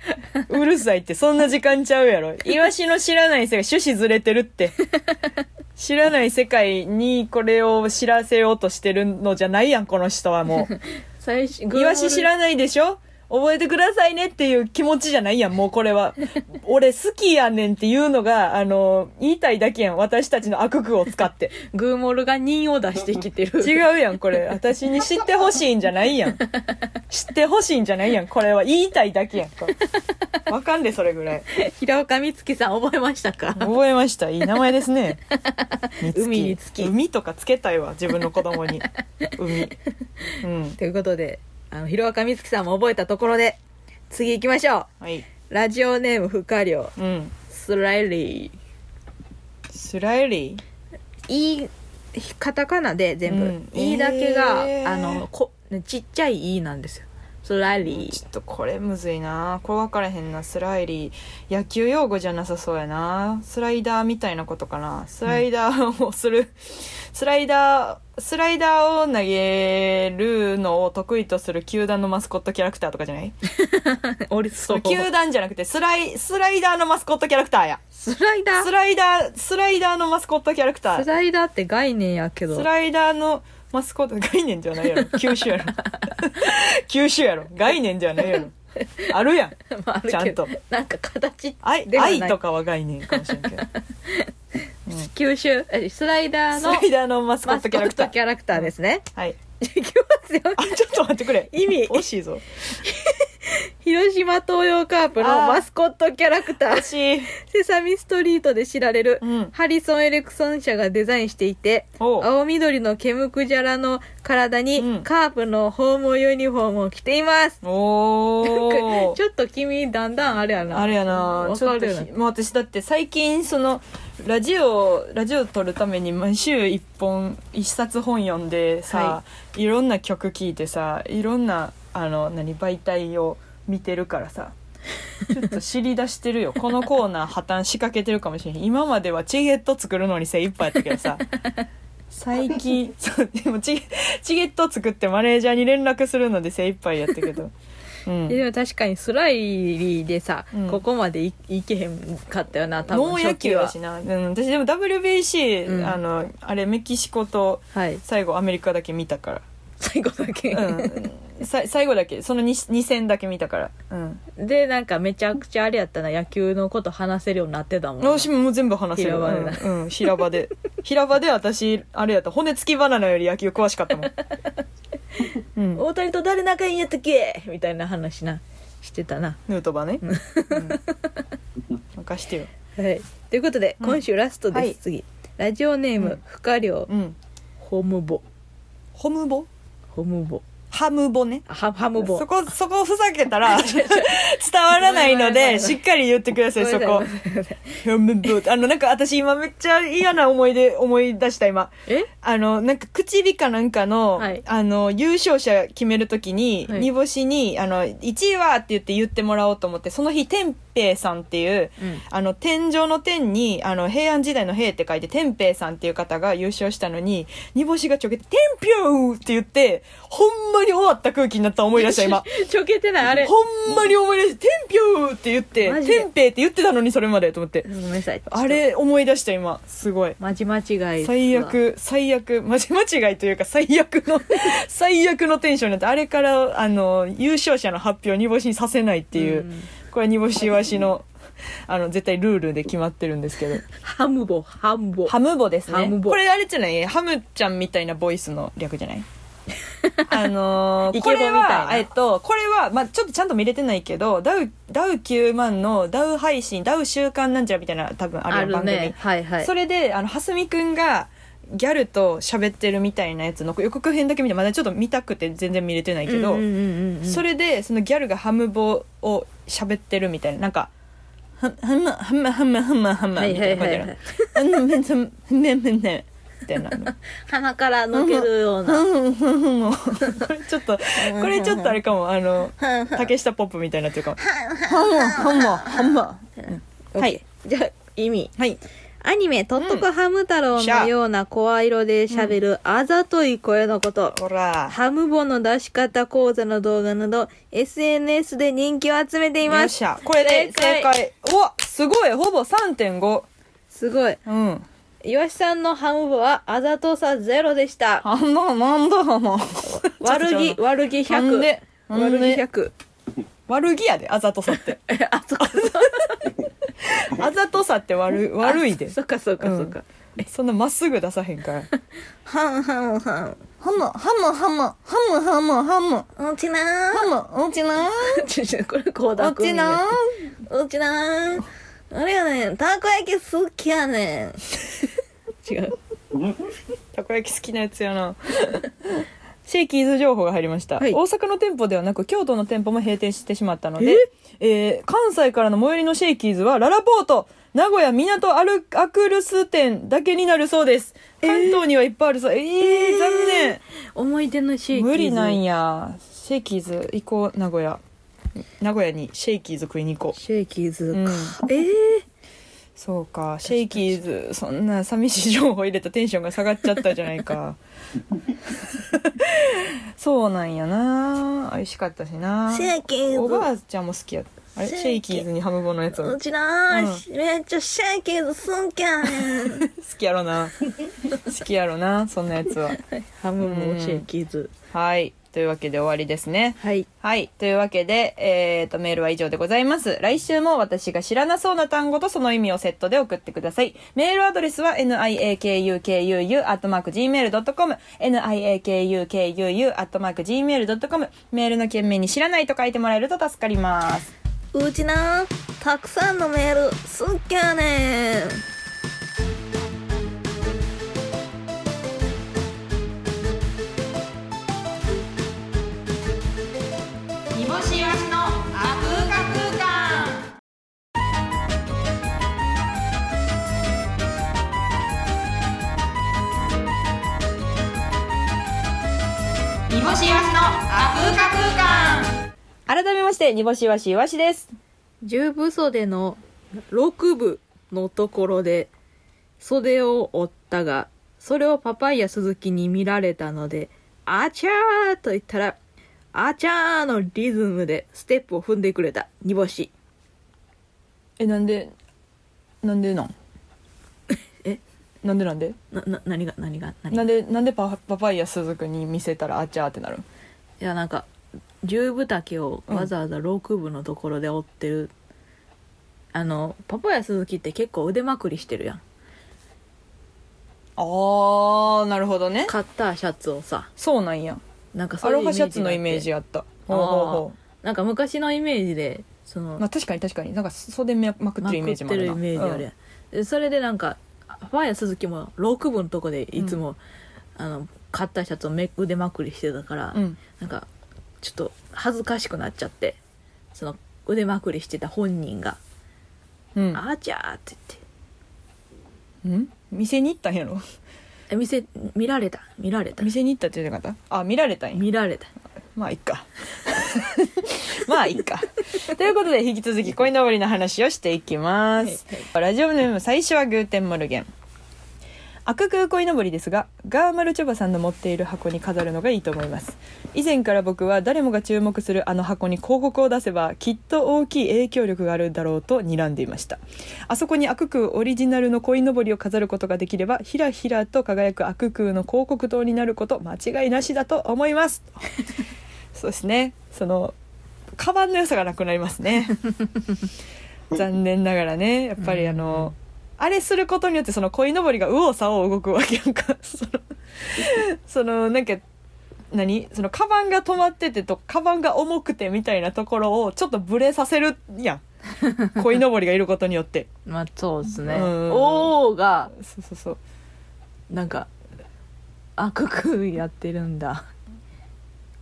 うるさいって。そんな時間ちゃうやろ。イワシの知らない世界趣旨ずれてるって知らない世界にこれを知らせようとしてるのじゃないやんこの人はもう。[laughs] 最初イワシ知らないでしょ？覚えてくださいねっていう気持ちじゃないやん、もうこれは。俺好きやねんっていうのが、あの、言いたいだけやん。私たちの悪句を使って。グーモルが2を出してきてる違うやん、これ。私に知ってほしいんじゃないやん。知ってほしいんじゃないやん。これは言いたいだけやん。わかんで、それぐらい。平岡美月さん覚えましたか？覚えました。いい名前ですね。みつき海につき海とかつけたいわ、自分の子供に。海。うん。ということであの平岡美月さんも覚えたところで次行きましょう。はい。ラジオネーム不可量う。ん。スライリスライリー？ーいいカタカナで全部、うん。いいだけが、えー。あのこちっちゃい「い」なんですよ。スライリー。ちょっとこれむずいな。これ分からへんな。スライリー。野球用語じゃなさそうやな。スライダーみたいなことかな。スライダーをする、スライダースライダーを投げるのを得意とする球団のマスコットキャラクターとかじゃない？[laughs] 俺そう球団じゃなくてスライスライダーのマスコットキャラクターや。スライダー？スライダースライダーのマスコットキャラクター。スライダーって概念やけど。スライダーのマスコット概念じゃないやろ。球種やろ。[laughs] 球種やろ。概念じゃないやろあるやん。[laughs] まああるけど。ちゃんと。なんか形愛ではない。愛とかは概念かもしれんけど、うん九州えスライダースのライダーのマスコットキャラクター。トキャラクターですね、はい。[laughs] いきますよ。あちょっと待ってくれ。意味。惜しいぞ [laughs] [laughs] 広島東洋カープのマスコットキャラクター。[laughs] セサミストリートで知られる、うん。ハリソン・エレクソン社がデザインしていて青緑のケムクジャラの体に、うん。カープのホームユニフォームを着ています。ちょっと君だんだんあれやな。あれやな。わちょっともう私だって最近そのラジオラジオ撮るために毎週一本一冊本読んでさ、、はいろんな曲聴いてさいろんなあの何媒体を見てるからさ。ちょっと知り出してるよ。このコーナー破綻しかけてるかもしれへん。今まではチゲット作るのに精一杯やったけどさ。最近 [laughs] そうでもチゲチゲット作ってマネージャーに連絡するので精一杯やったけど、うん、でも確かにスライリーでさ、うん。ここまでいいけへんかったよな多分農野球や初期しな、うん、私でも WBC、うん。あのあれメキシコと最後アメリカだけ見たか [laughs] 最後だけ、ら、うん、さ最後だけ。その 2, 2戦だけ見たから。うん。でなんかめちゃくちゃあれやったな。野球のこと話せるようになってたもんな。私も全部話せる。平場でな。うん。うん、平場で。平場で私あれやった。骨付きバナナより野球詳しかったもん、[laughs] うん、大谷と誰仲いいんやったっけみたいな話な。してたな。ヌートバーね、うん、任してよ。[laughs] はい。ということで、うん。今週ラストです、はい。次。ラジオネーム、うん。不可量うん。ホムボ。ホムボ？ホムボ。ハムボね。あハハムボ。そこそこふざけたら [laughs] 伝わらないのでしっかり言ってくださいそこ。ハムボ。あのなんか私今めっちゃ嫌な思い出思い出した今。え？あのなんか口火かなんかの,、はい。あの優勝者決めるときに、はい。煮干しにあの1位はって言って言ってもらおうと思ってその日天平さんっていううん。あの天井の天にあの平安時代の平って書いて天平さんっていう方が優勝したのに煮干しがちょけて「天平!」って言ってほんまに終わった空気になった思い出した今。[laughs] ちょけてないあれ。ほんまに思い出して「天平!」って言って「マジで。天平!」って言ってたのにそれまでと思って。ごめんなさい。あれ思い出した今。すごい。マジ間違い最悪最悪マジ間違いというか最悪の [laughs] 最悪のテンションになってあれからあの優勝者の発表を煮干しにさせないっていう、んこれは煮干しわしのあの絶対ルールで決まってるんですけど。ハムボハムボ。ハムボですね。ハムボ。これあれじゃない？ハムちゃんみたいなボイスの略じゃない？[laughs] あのー、イケボこれみたいな。は、えっと、これは、まあ、ちょっとちゃんと見れてないけど、ダウ、ダウ9万のダウ配信、ダウ週刊なんちゃらみたいな多分あるあるよ番組。ねはいはい。それで、あの、はすみくんが、ギャルと喋ってるみたいなやつの予告編だけ見て、まだちょっと見たくて全然見れてないけど、うんうんうんうんそれで、そのギャルがハムボを喋ってるみたいな、なんか、は、はま、はま、はま、はま、はま、はいみたいな感じはいはいはい。な。うん、めんつん、めんめんね。たいなの。[laughs] 鼻から抜けるような。ちょっとこれちょっとあれかも。あの竹下ポップみたいになってるかも。ハンマーハンマーハンマーはい。じゃあ意味はいアニメ「とっとこハム太郎」のような声色で喋るあざとい声のこと、ほら。ハムボの出し方講座の動画など SNS で人気を集めていよます。っしゃ。これで正解。うわすごい。ほぼ3.5すごい。うん。岩下さんのハムボはあざとさゼロでした。あんななんだもん悪気悪気なんで？100悪気100悪気やであざとさって。え [laughs] あそっか [laughs] あざとさって悪 [laughs] 悪いで。そっかそっかうんそっか、そんなまっすぐ出さへんから。ハンハンハンハムハムハムハムハムハムうちなハムうちなー。[laughs] これ倖田う來未ちなうちなー。あれやねん。たこ焼き好きやねん。違う。たこ焼き好きなやつやなシェイキーズ情報が入りました、はい。大阪の店舗ではなく京都の店舗も閉店してしまったので、え？ー関西からの最寄りのシェイキーズはララポート名古屋港アルアクルス店だけになるそうです。関東にはいっぱいあるそう。えー、残念。思い出のシェイキーズ。無理なんや。シェイキーズ行こう名古屋。名古屋にシェイキーズ食いに行こう。シェイキーズか、うん。ええそうか。シェイキーズそんな寂しい情報入れたテンションが下がっちゃったじゃないか [laughs] そうなんやな。美味しかったしな。シェイキーズ。おばあちゃんも好きやった。あれ？シェイキー。ズにハムボのやつ。好うちなー、めっちゃシェイキーズ [laughs] 好きやねんきやろな。好きやろなそんなやつは。[laughs] ハムもシェイキーズ。はいというわけで終わりですねはいはい。というわけで、えーと、メールは以上でございます。来週も私が知らなそうな単語とその意味をセットで送ってください。メールアドレスは niakukuu.gmail.com niakukuu.gmail.com メールの件名に知らないと書いてもらえると助かります。うちなたくさんのメール好きやねん改めまして煮干しわしいわしです。十分袖の6部のところで袖を折ったがそれをパパイヤ鈴木に見られたので「あちゃー」と言ったら「あちゃー」のリズムでステップを踏んでくれた煮干し。えなんでなんでなん？[laughs] え？なんでなんで？なな何が何が何が？なんでなんでパパパイヤ鈴くんに見せたらあちゃーってなる？んいやなんか十分丈をわざわざ6部のところで折ってる、あのパパイヤ鈴木って結構腕まくりしてるやん。あーなるほどね。カッターシャツをさ。そうなんや。なんかそういロハシャツのイメージがやった。ほうほうほなんか昔のイメージでそのうまあ確かに確かに。なんか袖ままくってるイメージもあるな。まくってるイメージあるやん。でそれでなんかファイヤー鈴木も6部のとこでいつも、あの買ったシャツをめ腕まくりしてたから、うん、うん。なんかちょっと恥ずかしくなっちゃってその腕まくりしてた本人がうん「あーちゃー」ってうん？店に行ったんやろ？言ってえ店見られた見られた。店に行ったって言ってなかった？あ見られたんや。見られた。まあいっか。[laughs] まあいっか。ということで引き続き鯉のぼりの話をしていきます、ラジオネーム最初はグーテンモルゲン赤空恋のぼりですがガーマルチョバさんの持っている箱に飾るのがいいと思います。以前から僕は誰もが注目するあの箱に広告を出せばきっと大きい影響力があるだろうと睨んでいました。あそこに悪空オリジナルの恋のぼりを飾ることができればひらひらと輝く悪空の広告塔になること間違いなしだと思います。[laughs] そうですね。そのカバンの良さがなくなりますね。[laughs] 残念ながらねやっぱりあの、あれすることによってその鯉のぼりが右往左往動くわけやんか。[laughs] そのそのなんか何？そのカバンが止まっててとカバンが重くてみたいなところをちょっとブレさせるやん。[laughs] 鯉のぼりがいることによって。まあそうですね。うん。おーがそうそうそう。なんか悪くやってるんだ。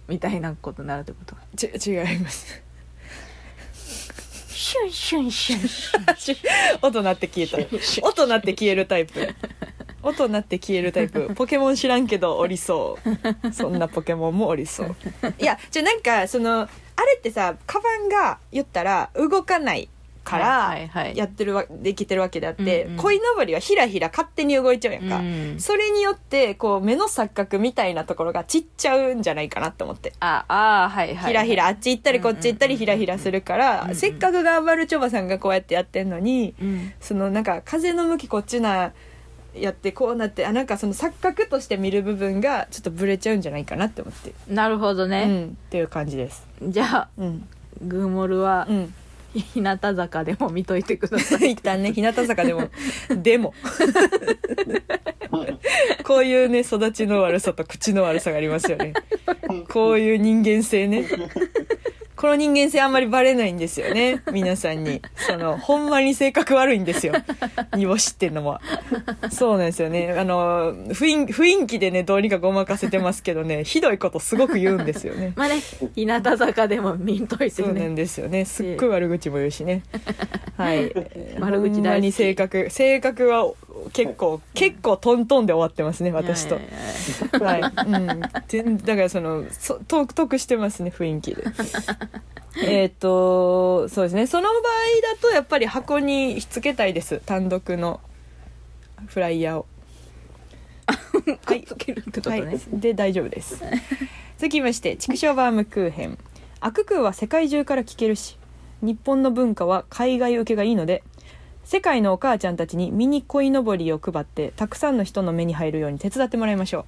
みたいなことになるってこと？ち違いますシュンシュンシュンシュン。音鳴って消えた音鳴って消えるタイプ。音鳴って消えるタイプ。ポケモン知らんけどおりそう。そんなポケモンもおりそう。いやじゃあなんかそのあれってさカバンが言ったら動かないからやってるわできてるわけであって、うんうん。鯉のぼりはひらひら勝手に動いちゃうやんか、うんそれによってこう目の錯覚みたいなところがちっちゃうんじゃないかなって思って。ああーはいはいひらひらあっち行ったりこっち行ったりひらひらするから、うんうん。せっかくガーバルチョバさんがこうやってやってんのに、うんそのなんか風の向きこっちなやってこうなってあなんかその錯覚として見る部分がちょっとブレちゃうんじゃないかなって思って、なるほどうね、ん、っていう感じです。じゃあうん、グーモルはうん、日向坂でも見といてください。一旦ね。日向坂でも。でも。[laughs] こういうね育ちの悪さと口の悪さがありますよね。こういう人間性ねこの人間性あんまりバレないんですよね。[laughs] 皆さんに。そのほんまに性格悪いんですよ。煮干しっていうのは。そうなんですよね。あの雰囲雰囲気でねどうにかごまかせてますけどねひどいことすごく言うんですよね。まあね日向坂でも見んといてそうなんねですよね。すっごい悪口も言うしね。[laughs] はい。悪口大好き。ほんまに性格性格は結構結構トントンで終わってますね私と。はい、うん、全だからそのそ得得してますね雰囲気で。[laughs] えっとそうですね。その場合だとやっぱり箱にひっつけたいです。単独の。フライヤーを。くっつけるってことはね、い、で大丈夫です。続きまして畜生バームクーヘン。悪空は世界中から聞けるし日本の文化は海外受けがいいので世界のお母ちゃんたちにミニ鯉のぼりを配ってたくさんの人の目に入るように手伝ってもらいましょ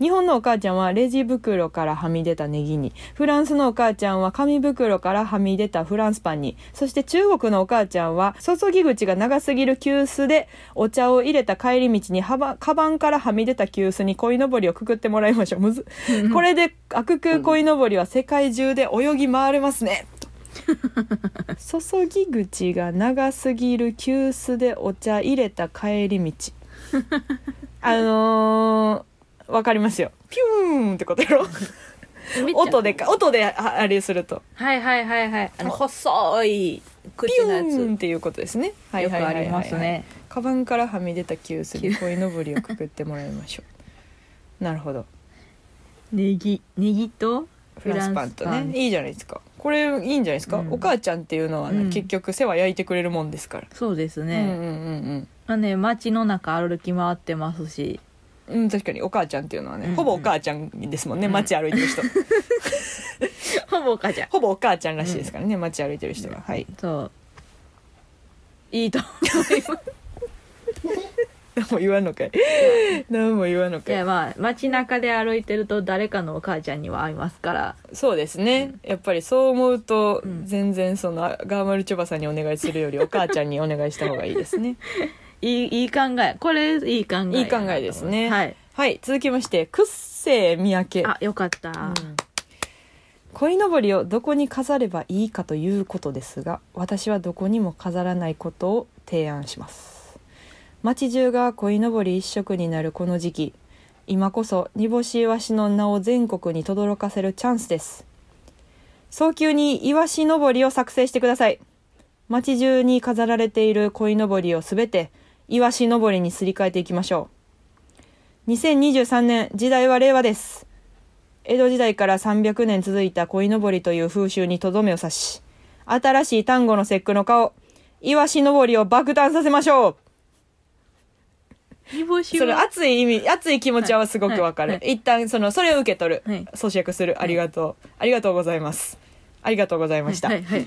う。日本のお母ちゃんはレジ袋からはみ出たネギにフランスのお母ちゃんは紙袋からはみ出たフランスパンに。そして中国のお母ちゃんは注ぎ口が長すぎる急須でお茶を入れた帰り道にはばカバンからはみ出た急須に鯉のぼりをくくってもらいましょう。むずこれで悪空鯉のぼりは世界中で泳ぎ回れますね。[laughs] [laughs] 注ぎ口が長すぎる急須でお茶入れた帰り道。[laughs] あのー、わかりますよ。ピューンってことやろ。[laughs] 音でか音でああれすると。はいはいはいはい。あの細いピ口のやューンっつていうことですね。はいよくあはいはいはい。りますね。カバンからはみ出た急須に鯉のぼりをくくってもらいましょう。なるほど。ネギネギとフランスパンとね。いいじゃないですかこれいいんじゃないですか、うん。お母ちゃんっていうのはね、うん。結局世話焼いてくれるもんですから、そうですね、うんうんうんまあね街の中歩き回ってますし。うんうん確かに。お母ちゃんっていうのはね、うん。うんほぼお母ちゃんですもんねうん。街歩いてる人、[laughs] ほぼかじゃん。ほぼお母ちゃんらしいですからね、街歩いてる人は。はい。そう。いいと思います何も言わんのかい。何も言わんのいかい。やまあ街中で歩いてると誰かのお母ちゃんには会いますから。そうですね、やっぱりそう思うと、うん。全然そのあガーマルチョバさんにお願いするより [laughs] お母ちゃんにお願いした方がいいですね。[laughs] いいいい考え。これいい考えいい考えですね。はい。はい。続きましてくっせー三宅。あよかった、うん。鯉のぼりをどこに飾ればいいかということですが私はどこにも飾らないことを提案します町中が鯉のぼり一色になるこの時期今こそ煮干しイワシの名を全国に轟かせるチャンスです。早急にイワシのぼりを作成してください。町中に飾られている鯉のぼりをすべてイワシのぼりにすり替えていきましょう。2023年時代は令和です。江戸時代から300年続いた鯉のぼりという風習にとどめを刺し、新しい単語の節句の顔、イワシのぼりを爆誕させましょう。煮干しうそれは熱い意味、熱い気持ちはすごくわかる。はいは一旦、その、それを受け取る。はい咀嚼する。ありがとう。ありがとうございます。ありがとうございました。はいはい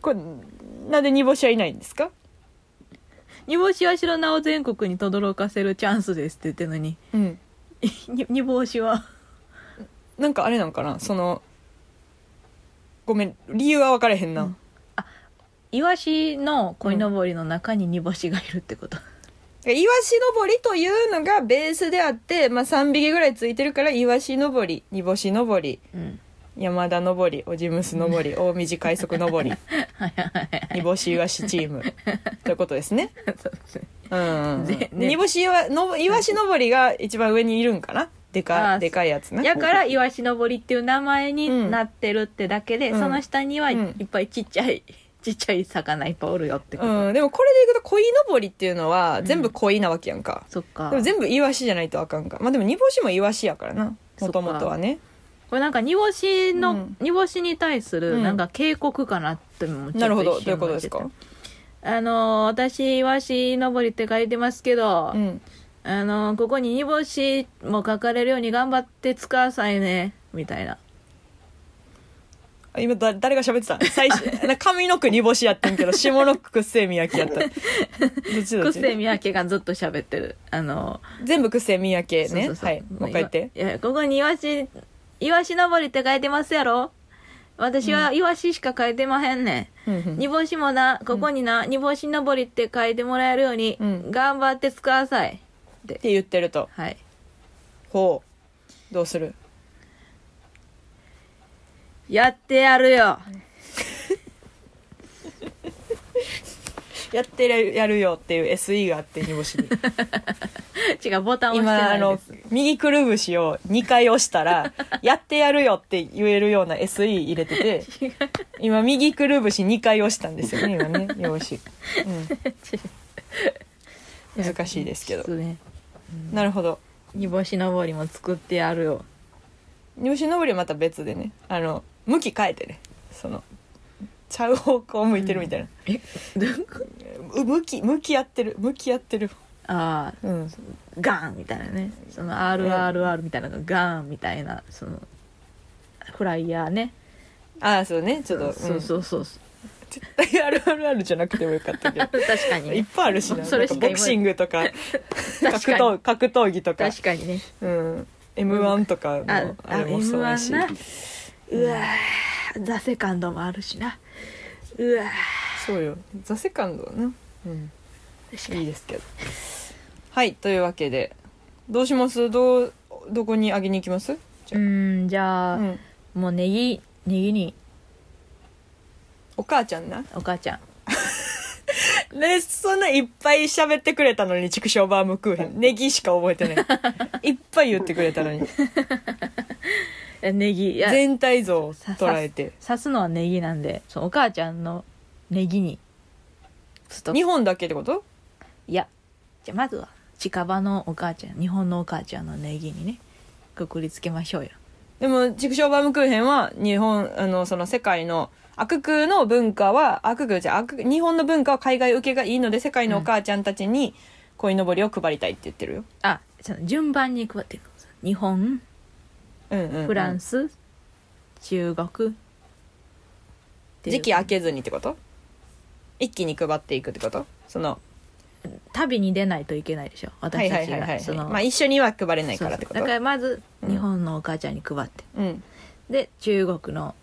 これ、なんで煮干しはいないんですか？煮干しは白名を全国に轟かせるチャンスですって言ってるのにうん。[laughs] に煮干しはなんかあれなんかな？その、ごめん、理由は分からへんな。うんイワシの鯉のぼりの中に煮干しがいるってこと、イワシのぼりというのがベースであって、まあ、3匹ぐらいついてるからイワシのぼり煮干しのぼりうん、山田のぼりオジムスのぼり大道快速のぼりはいはいはい。煮干しイワシチームということですね。そうん煮干しイワのイワシのぼりが一番上にいるんかな？であかーでかいやつな。やからイワシのぼりっていう名前になってるってだけで、うん。その下にはうんいっぱいちっちゃいちっちゃい魚いっぱいおるよってこと、うん、でもこれでいくと鯉のぼりっていうのは全部鯉なわけやんか、そっか。でも全部イワシじゃないとあかんか。まあでも煮干しもイワシやからな。もともとはね。これなんか煮干しの、うん。煮干しに対するうん。なんか警告かなってもちょっとなるほど。一どういうことですか？あのー私イワシ登りって書いてますけど、うん。あのーここに煮干しも書かれるように頑張って使わさいね。みたいな。あ今だ誰が喋ってた？最初上の句煮干しやってんけど [laughs] 下の句くっせえみやきやった。どっちどっちくせみやけがずっと喋ってる。あの全部くっせえみやけね。はい。もう一回言って。いやここにイワシイワシ登りって書いてますやろ？私はイワシしか書いてまへんねん、煮干しもなここにな、煮干し登りって書いてもらえるように、うん。頑張って使わさい。って。って言ってると。はい。ほう。どうする？やってやるよ。[laughs] やってるやるよっていう SE があって煮干しに。[laughs] 違うボタン押して今あのないです。右くるぶしを2回押したら「[laughs] やってやるよ」って言えるような SE 入れてて今右くるぶし2回押したんですよね今ね煮干し、うん、難しいですけど。そうね。なるほど。煮干し登りも作ってやるよ。煮干し登りはまた別でね。あの向き変えてね。そのちゃう方向向いてるみたいな、えどういう向き向き合ってる。向き合ってる。ああうん。ガンみたいなね。その RRR みたいなのがガンみたいなそのフライヤーね。ああそうね。ちょっとそうそうそうそう。絶対あるあるあるじゃなくてもよかったけど。[laughs] 確かにいっねぱいあるしな。それボクシングとか [laughs] 格闘格闘技とか。確かにね。うん。m 1とかあのああれもそうやし。M1 なうわーザ・セカンドもあるしな。うわそうよ。ザ・セカンドはな、うん、いいですけど。はいというわけで。どうします？どうどこにあげに行きます？じうゃんじゃあ、あ、うん、もうネギネギに。お母ちゃんな？お母ちゃん。[laughs] ねそんないっぱい喋ってくれたのに畜生バームクーヘン。[laughs] ネギしか覚えてない。いっぱい言ってくれたのに。えネギ。いや全体像を捉えて。刺すのはネギなんでそうお母ちゃんのネギにストップ日本だけってこと？いやじゃあまずは近場のお母ちゃん日本のお母ちゃんのネギにねくくりつけましょうよ。でも畜生バームクーヘンは日本あのその世界の悪空の文化は悪空じゃ悪日本の文化は海外受けがいいので世界のお母ちゃんたちに鯉のぼりを配りたいって言ってるよ、あその順番に配ってい。く日本うんうんうん。フランス、中国？っていう。時期空けずにってこと？一気に配っていくってこと？その旅に出ないといけないでしょ？はい私たちは。いはいはいがそのまあ一緒には配れないからってこと？そうそう。だからまずうん日本のお母ちゃんに配って、うん。で中国の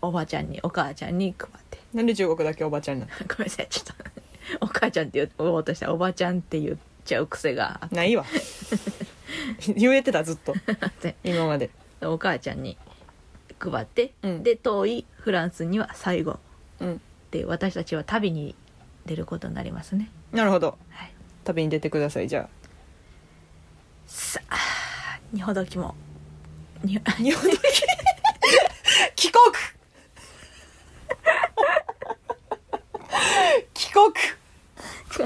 おばちゃんにお母ちゃんに配って。なんで中国だけおばちゃんになった [laughs] ごめんなさいちょっと。お母ちゃんって言おうとしたらおばちゃんって言っちゃう癖があっないわ [laughs] [laughs] 言えてたずっと。て。今まで。お母ちゃんに配って、うん。で遠いフランスには最後。うん。で私たちは旅に出ることになりますね。なるほど。はい。旅に出てくださいじゃさあ二ほどきも。にあ日本の帰国！[laughs] 帰国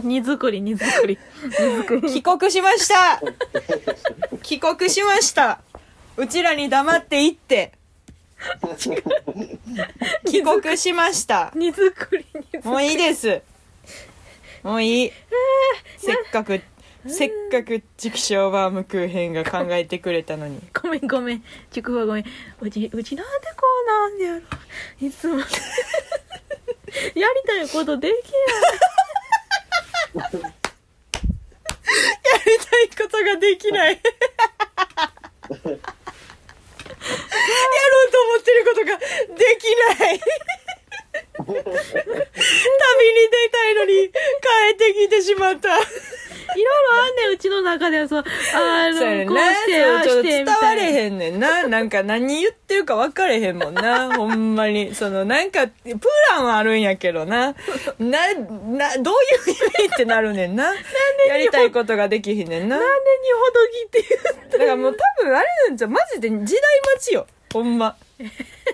荷造り荷造り。[laughs] 帰国しました。[laughs] 帰国しました。うちらに黙って行って。[laughs] 帰国しました。荷造り荷造もういいです。もういい。せっかくせっかく畜生バームクーヘンが考えてくれたのに。ごめんごめん。ちくわごめん。うちうちなんでこうなんでやろ。いつも。やりたいことできややりたいことができない。やろうと思ってることができない。旅に出たいのに帰ってきてしまった。ろいろあんねんうちの中ではそうあのそうやねんこうな。してああちょっと伝われへんねんな。なんか何言ってるか分かれへんもんな。[laughs] ほんまに。そのなんか、プランはあるんやけどな。な、な、どういう意味ってなるねんな。やりたいことができひんねんな。なんで二ほどきって言うだからもう多分あれなんじゃマジで時代待ちよほんま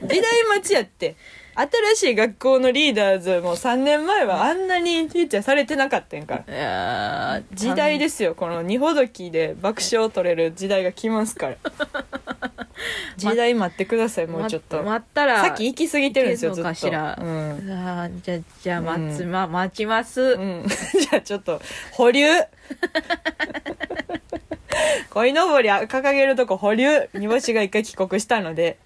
時代待ちやって新しい学校のリーダーズも3年前はあんなにフィーチャーされてなかったんやか。らいやー時代ですよこの二ほどきで爆笑を取れる時代が来ますから。[laughs] 時代待ってくださいもうちょっと、待待ったらさっき行き過ぎてるんですよずっと。かしら。うん。あーじゃあじゃあ待つ、うんま待ちます、うん、[laughs] じゃあちょっと保留。[laughs] 鯉のぼり掲げるとこ保留。煮干しが一回帰国したので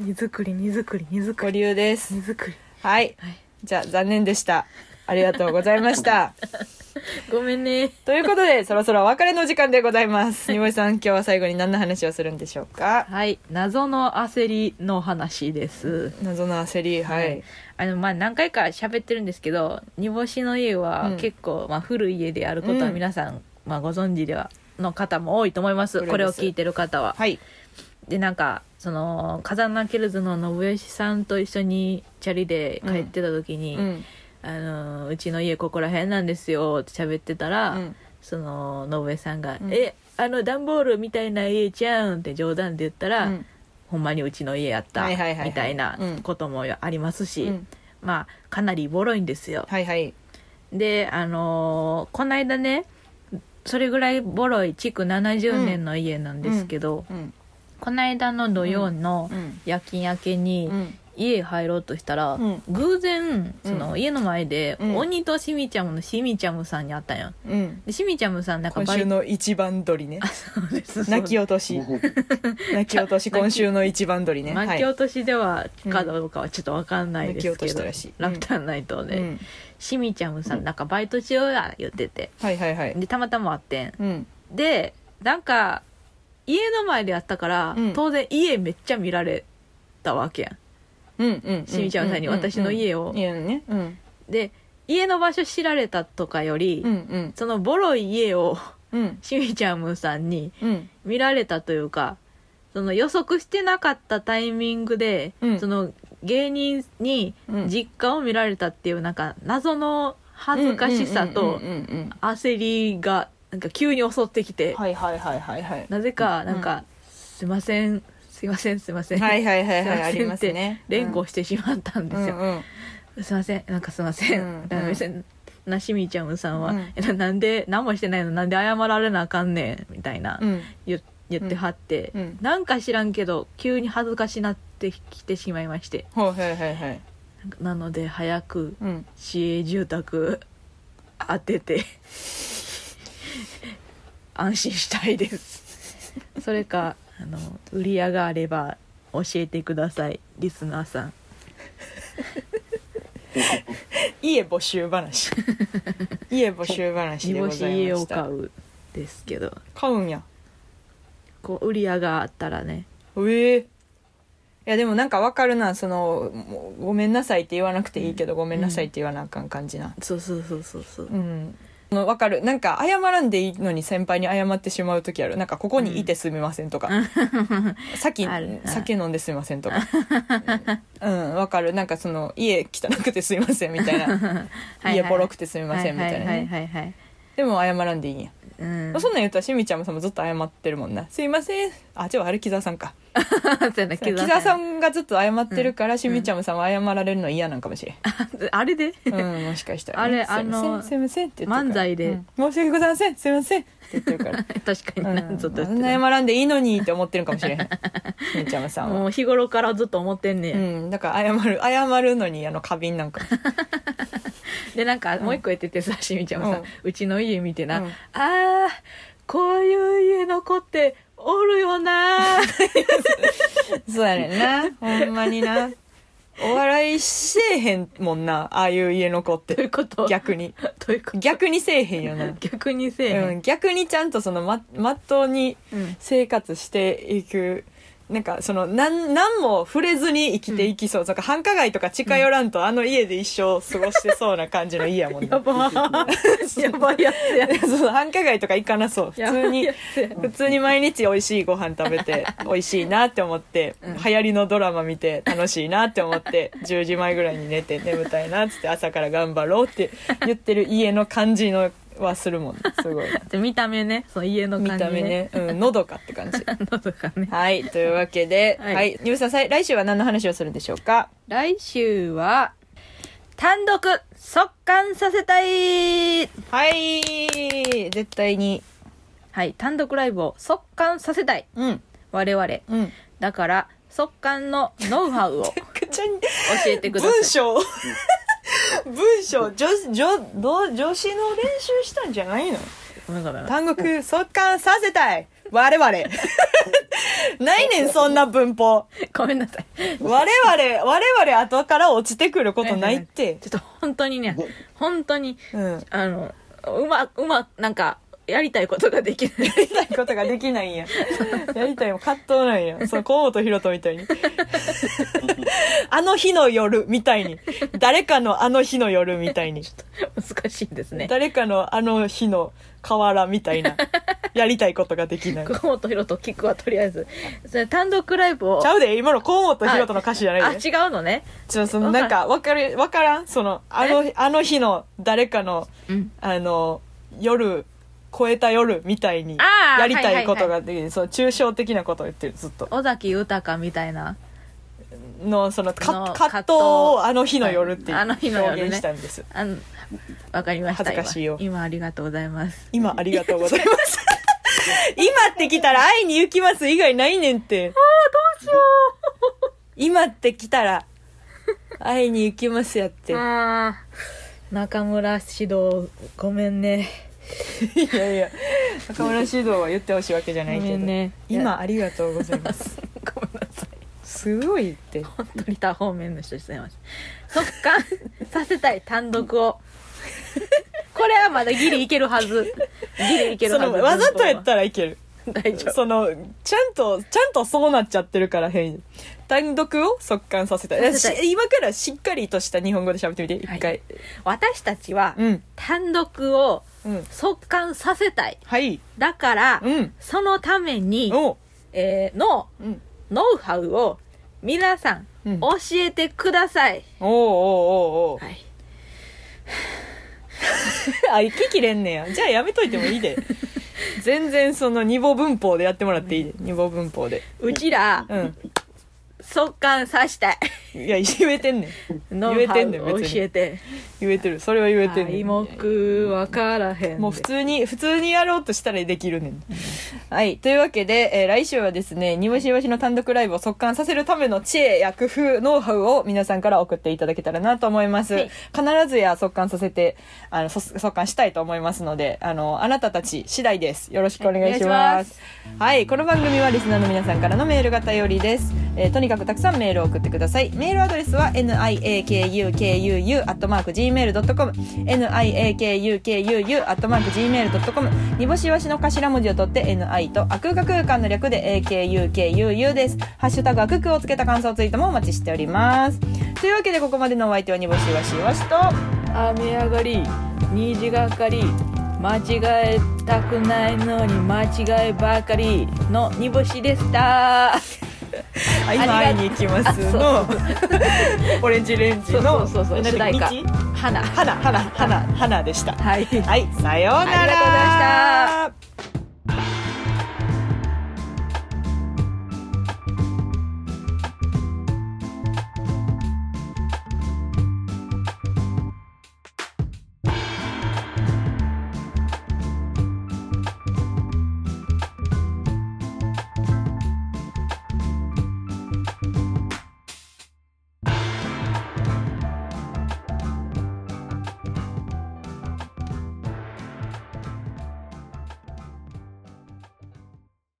荷造り荷造り荷造保り留です。荷造り。はい。はい。じゃあ残念でした。ありがとうございました。[laughs] ごめんね。ということでそろそろお別れの時間でございます。煮干しさん今日は最後に何の話をするんでしょうか？はい。謎の焦りの話です。謎の焦りはい、あのまあ何回か喋ってるんですけど煮干しの家はうん。結構、まあ、古い家であることはうん。皆さん、まあ、ご存知ではの方も多いと思います。古いです。これを聞いてる方は。はい。でなんかその風間ケルズの信義さんと一緒にチャリで帰ってた時に、うん。あのうちの家ここら辺なんですよって喋ってたら、うん。その信江さんが「うん。えあの段ボールみたいな家ちゃうん」って冗談で言ったら、うん。ほんまにうちの家やったみたいなうん。こともありますし、うん。まあかなりボロいんですよ。はいはい。であのーこの間ねそれぐらいボロい築70年の家なんですけど、うんこの間の土曜のうん。夜勤明けにうん。家入ろうとしたら、うん。偶然その家の前で、うん。鬼としみちゃむのしみちゃむさんに会ったん。ようん。でしみちゃむさんなんか今週の一番鳥ね。そうです。[laughs] 泣き落とし。[laughs] 泣き落とし今週の一番鳥ね。[laughs] 巻き落としではかどうかはちょっとわかんないですけど、ラフターナイトで、うん。しみちゃむさんなんかバイトしようや言ってて。はいはいはい。でたまたま会ってん。うん。でなんか家の前でやったから、うん。当然家めっちゃ見られたわけやうんうんしみちゃんさんに私の家を。家のね。うん。んで家の場所知られたとかより、うんうん。そのボロい家をうん。しみちゃむさんにうん。見られたというかその予測してなかったタイミングで、うん。その芸人にうん。実家を見られたっていうなんか謎の恥ずかしさとうんうんうんうん。焦りがなんか急に襲ってきて、はいはいはいはいはい。なぜかなんか、すいませんすいませんすいません、はいはいはいはいありますね。連呼してしまったんですよ、うんうんすいませんなんかすいません、うんだから別になしみちゃむさんは、うん。えななんで何もしてないの？なんで謝られなあかんねんみたいな、うん。言言ってはって、うん。なんか知らんけど急に恥ずかしなってきてしまいまして。はいはいはいはい。なので早くうん。市営住宅当てて安心したいです。それかあの売り上があれば教えてくださいリスナーさん。[laughs] 家募集話。家募集話でございし家ましたを買うですけど。買うんや。こう売り上があったらね。ええ。いやでもなんかわかるな。そのごめんなさいって言わなくていいけど、ごめんなさいって言わなあかん感じな。そうそうそうそうそう。うんわかる。なんか謝らんでいいのに先輩に謝ってしまう時ある。なんかここにいてすみませんとか、[laughs] さっきある酒飲んですみませんとか。うん。わかる。なんかその家汚くてすみませんみたいな。[laughs] 家ボロくてすみませんみたいなはいねでも謝らんでいいんや、うん、そんなん言ったらしみちゃんもさんもずっと謝ってるもんな。すいません。あ違うあれ木澤さんか [laughs] そうやな木澤さんんがずっと謝ってるから、しみちゃんさんは謝られるの嫌なんかもしれん、[laughs] あれで？うん、もしかしたら、ね、あれすいませんあのすいませんって言ってるから。漫才で。うん。申し訳ございませんすいませんって言ってるから。[laughs] 確かにな、うん、ずっと謝らんでいいのにって思ってるかもしれへん。しみちゃんさんは。もう日頃からずっと思ってんね、うん。ん、だから謝る謝るのにあの花瓶なんか。でなんかもう一個言っててさしみちゃんもさ、ううんちの家見てな、うん。あーこういう家の子っておるよな [laughs] そうやねんな。ほんまにな。お笑いせえへんもんな。ああいう家の子っどういうてこと？逆に。どういうこと？逆にせえへんよな、逆にせえへん、うん、逆にちゃんとそのままっとうにうん。生活していくなんかそのなん何も触れずに生きていきそう、か繁華街とか近寄らんと、あの家で一生過ごしてそうな感じの家やもんやなば。ー [laughs] やばいやつや。そう繁華街とか行かなそう。普通に普通に毎日美味しいご飯食べて美味しいなって思って、うん。流行りのドラマ見て楽しいなって思って [laughs] 10時前ぐらいに寝て眠たいなっつって朝から頑張ろうって言ってる家の感じのはするもんねすごい。[laughs] で見た目ねその家の見感じた目ね、うん、のどかって感じ。[laughs] のとかね。はいというわけでは、はいいニブさんさい来週は何の話をするんでしょうか？来週は単独速乾させたい。はい。絶対に。はい単独ライブを速乾させたい。うん。我々。うん。だから速乾のノウハウを [laughs] 教くちゃにえてください。文章文章女女ど女子の練習したんじゃないの？単国速乾させたい。我々。[laughs] ないねんそんな文法。ごめんなさい。我々我々後から落ちてくることないって。ちょっと本当にね本当にうん。あのうまうまなんかやりたいことができないやりたいことができないんや。[laughs] やりたいも葛藤なんや。その河本ロ人みたいに。あの日の夜みたいに。誰かのあの日の夜みたいに。難しいですね誰かのあの日の河原みたいな。やりたいことができない。久本ひろと聞くわとりあえずそれ単独ライブをちゃうで、今の河本ロ人の歌詞じゃないで。あ違うのねちょ、そのなんか、わかる、わからん？その、あの、あの日の誰かの、うんあの、夜、超えた夜みたいに、やりたいことはいができる。そう、抽象的なことを言ってる、ずっと。尾崎豊みたいな。のその葛藤。をあの日の夜ってはいあの日の夜ね。表現したんです、わかりました恥ずかしいよ。今。今ありがとうございます。今ありがとうございます。[laughs] 今って来たら会いに行きます以外ないねんって。ああどうしよう。今って来たら会いに行きますやって。中村指導ごめんねやいや中村指導は言ってほしいわけじゃないけど、ね。今ありがとうございます。[laughs] ごめんなさい。すごいって。本当に多方面の人すいません速乾させたい単独を。[laughs] これはまだギリいけるはず。ギリいけるそはず。のわざとやったらいける。大丈夫。そのちゃんとちゃんとそうなっちゃってるから変単独を速乾させたい。今からしっかりとした日本語で喋ってみて一回、はい。私たちはうん。単独をうん速乾させたい。はい。だから、うん。そのために、お。えーのうん。ノウハウを皆さんうん。教えてください、おうおうおうおう。はい、[laughs] あ息切れんねや。じゃあやめといてもいいで。全然その二母文法でやってもらっていいで。二母文法で。うちら、うん。速乾さしたいいや言えてんねん言えてんねん別に教えて言えてるそれは言えてんね題ん目わからへんでもう普通に、普通にやろうとしたらできるねん。はい。というわけで、えー来週はですね、煮干しわしの単独ライブを速乾させるための知恵や工夫、ノウハウを皆さんから送っていただけたらなと思います。はい必ずや速乾させて、あの、そ速乾したいと思いますので、あの、あなたたち次第です。よろしくお願いしお願いします。はい。この番組はリスナーの皆さんからのメールが頼りです。えーとにかくたくさんメールを送ってください。メールアドレスは niakukuu.gmail.com niakukuu.gmail.com 煮干しわしの頭文字を取って ni とあくが空間の略で akukuu です。ハッシュタグあくくをつけた感想ツイートもお待ちしております。というわけでここまでのお相手は煮干しわしわしと、雨上がり虹がかり間違えたくないのに間違いばかりの煮干しでしたあ今会いに行きますのオレンジレンジのそうそうそう主題歌。道花。花花花花でした。はい。はい、さようなら。ありがとうございました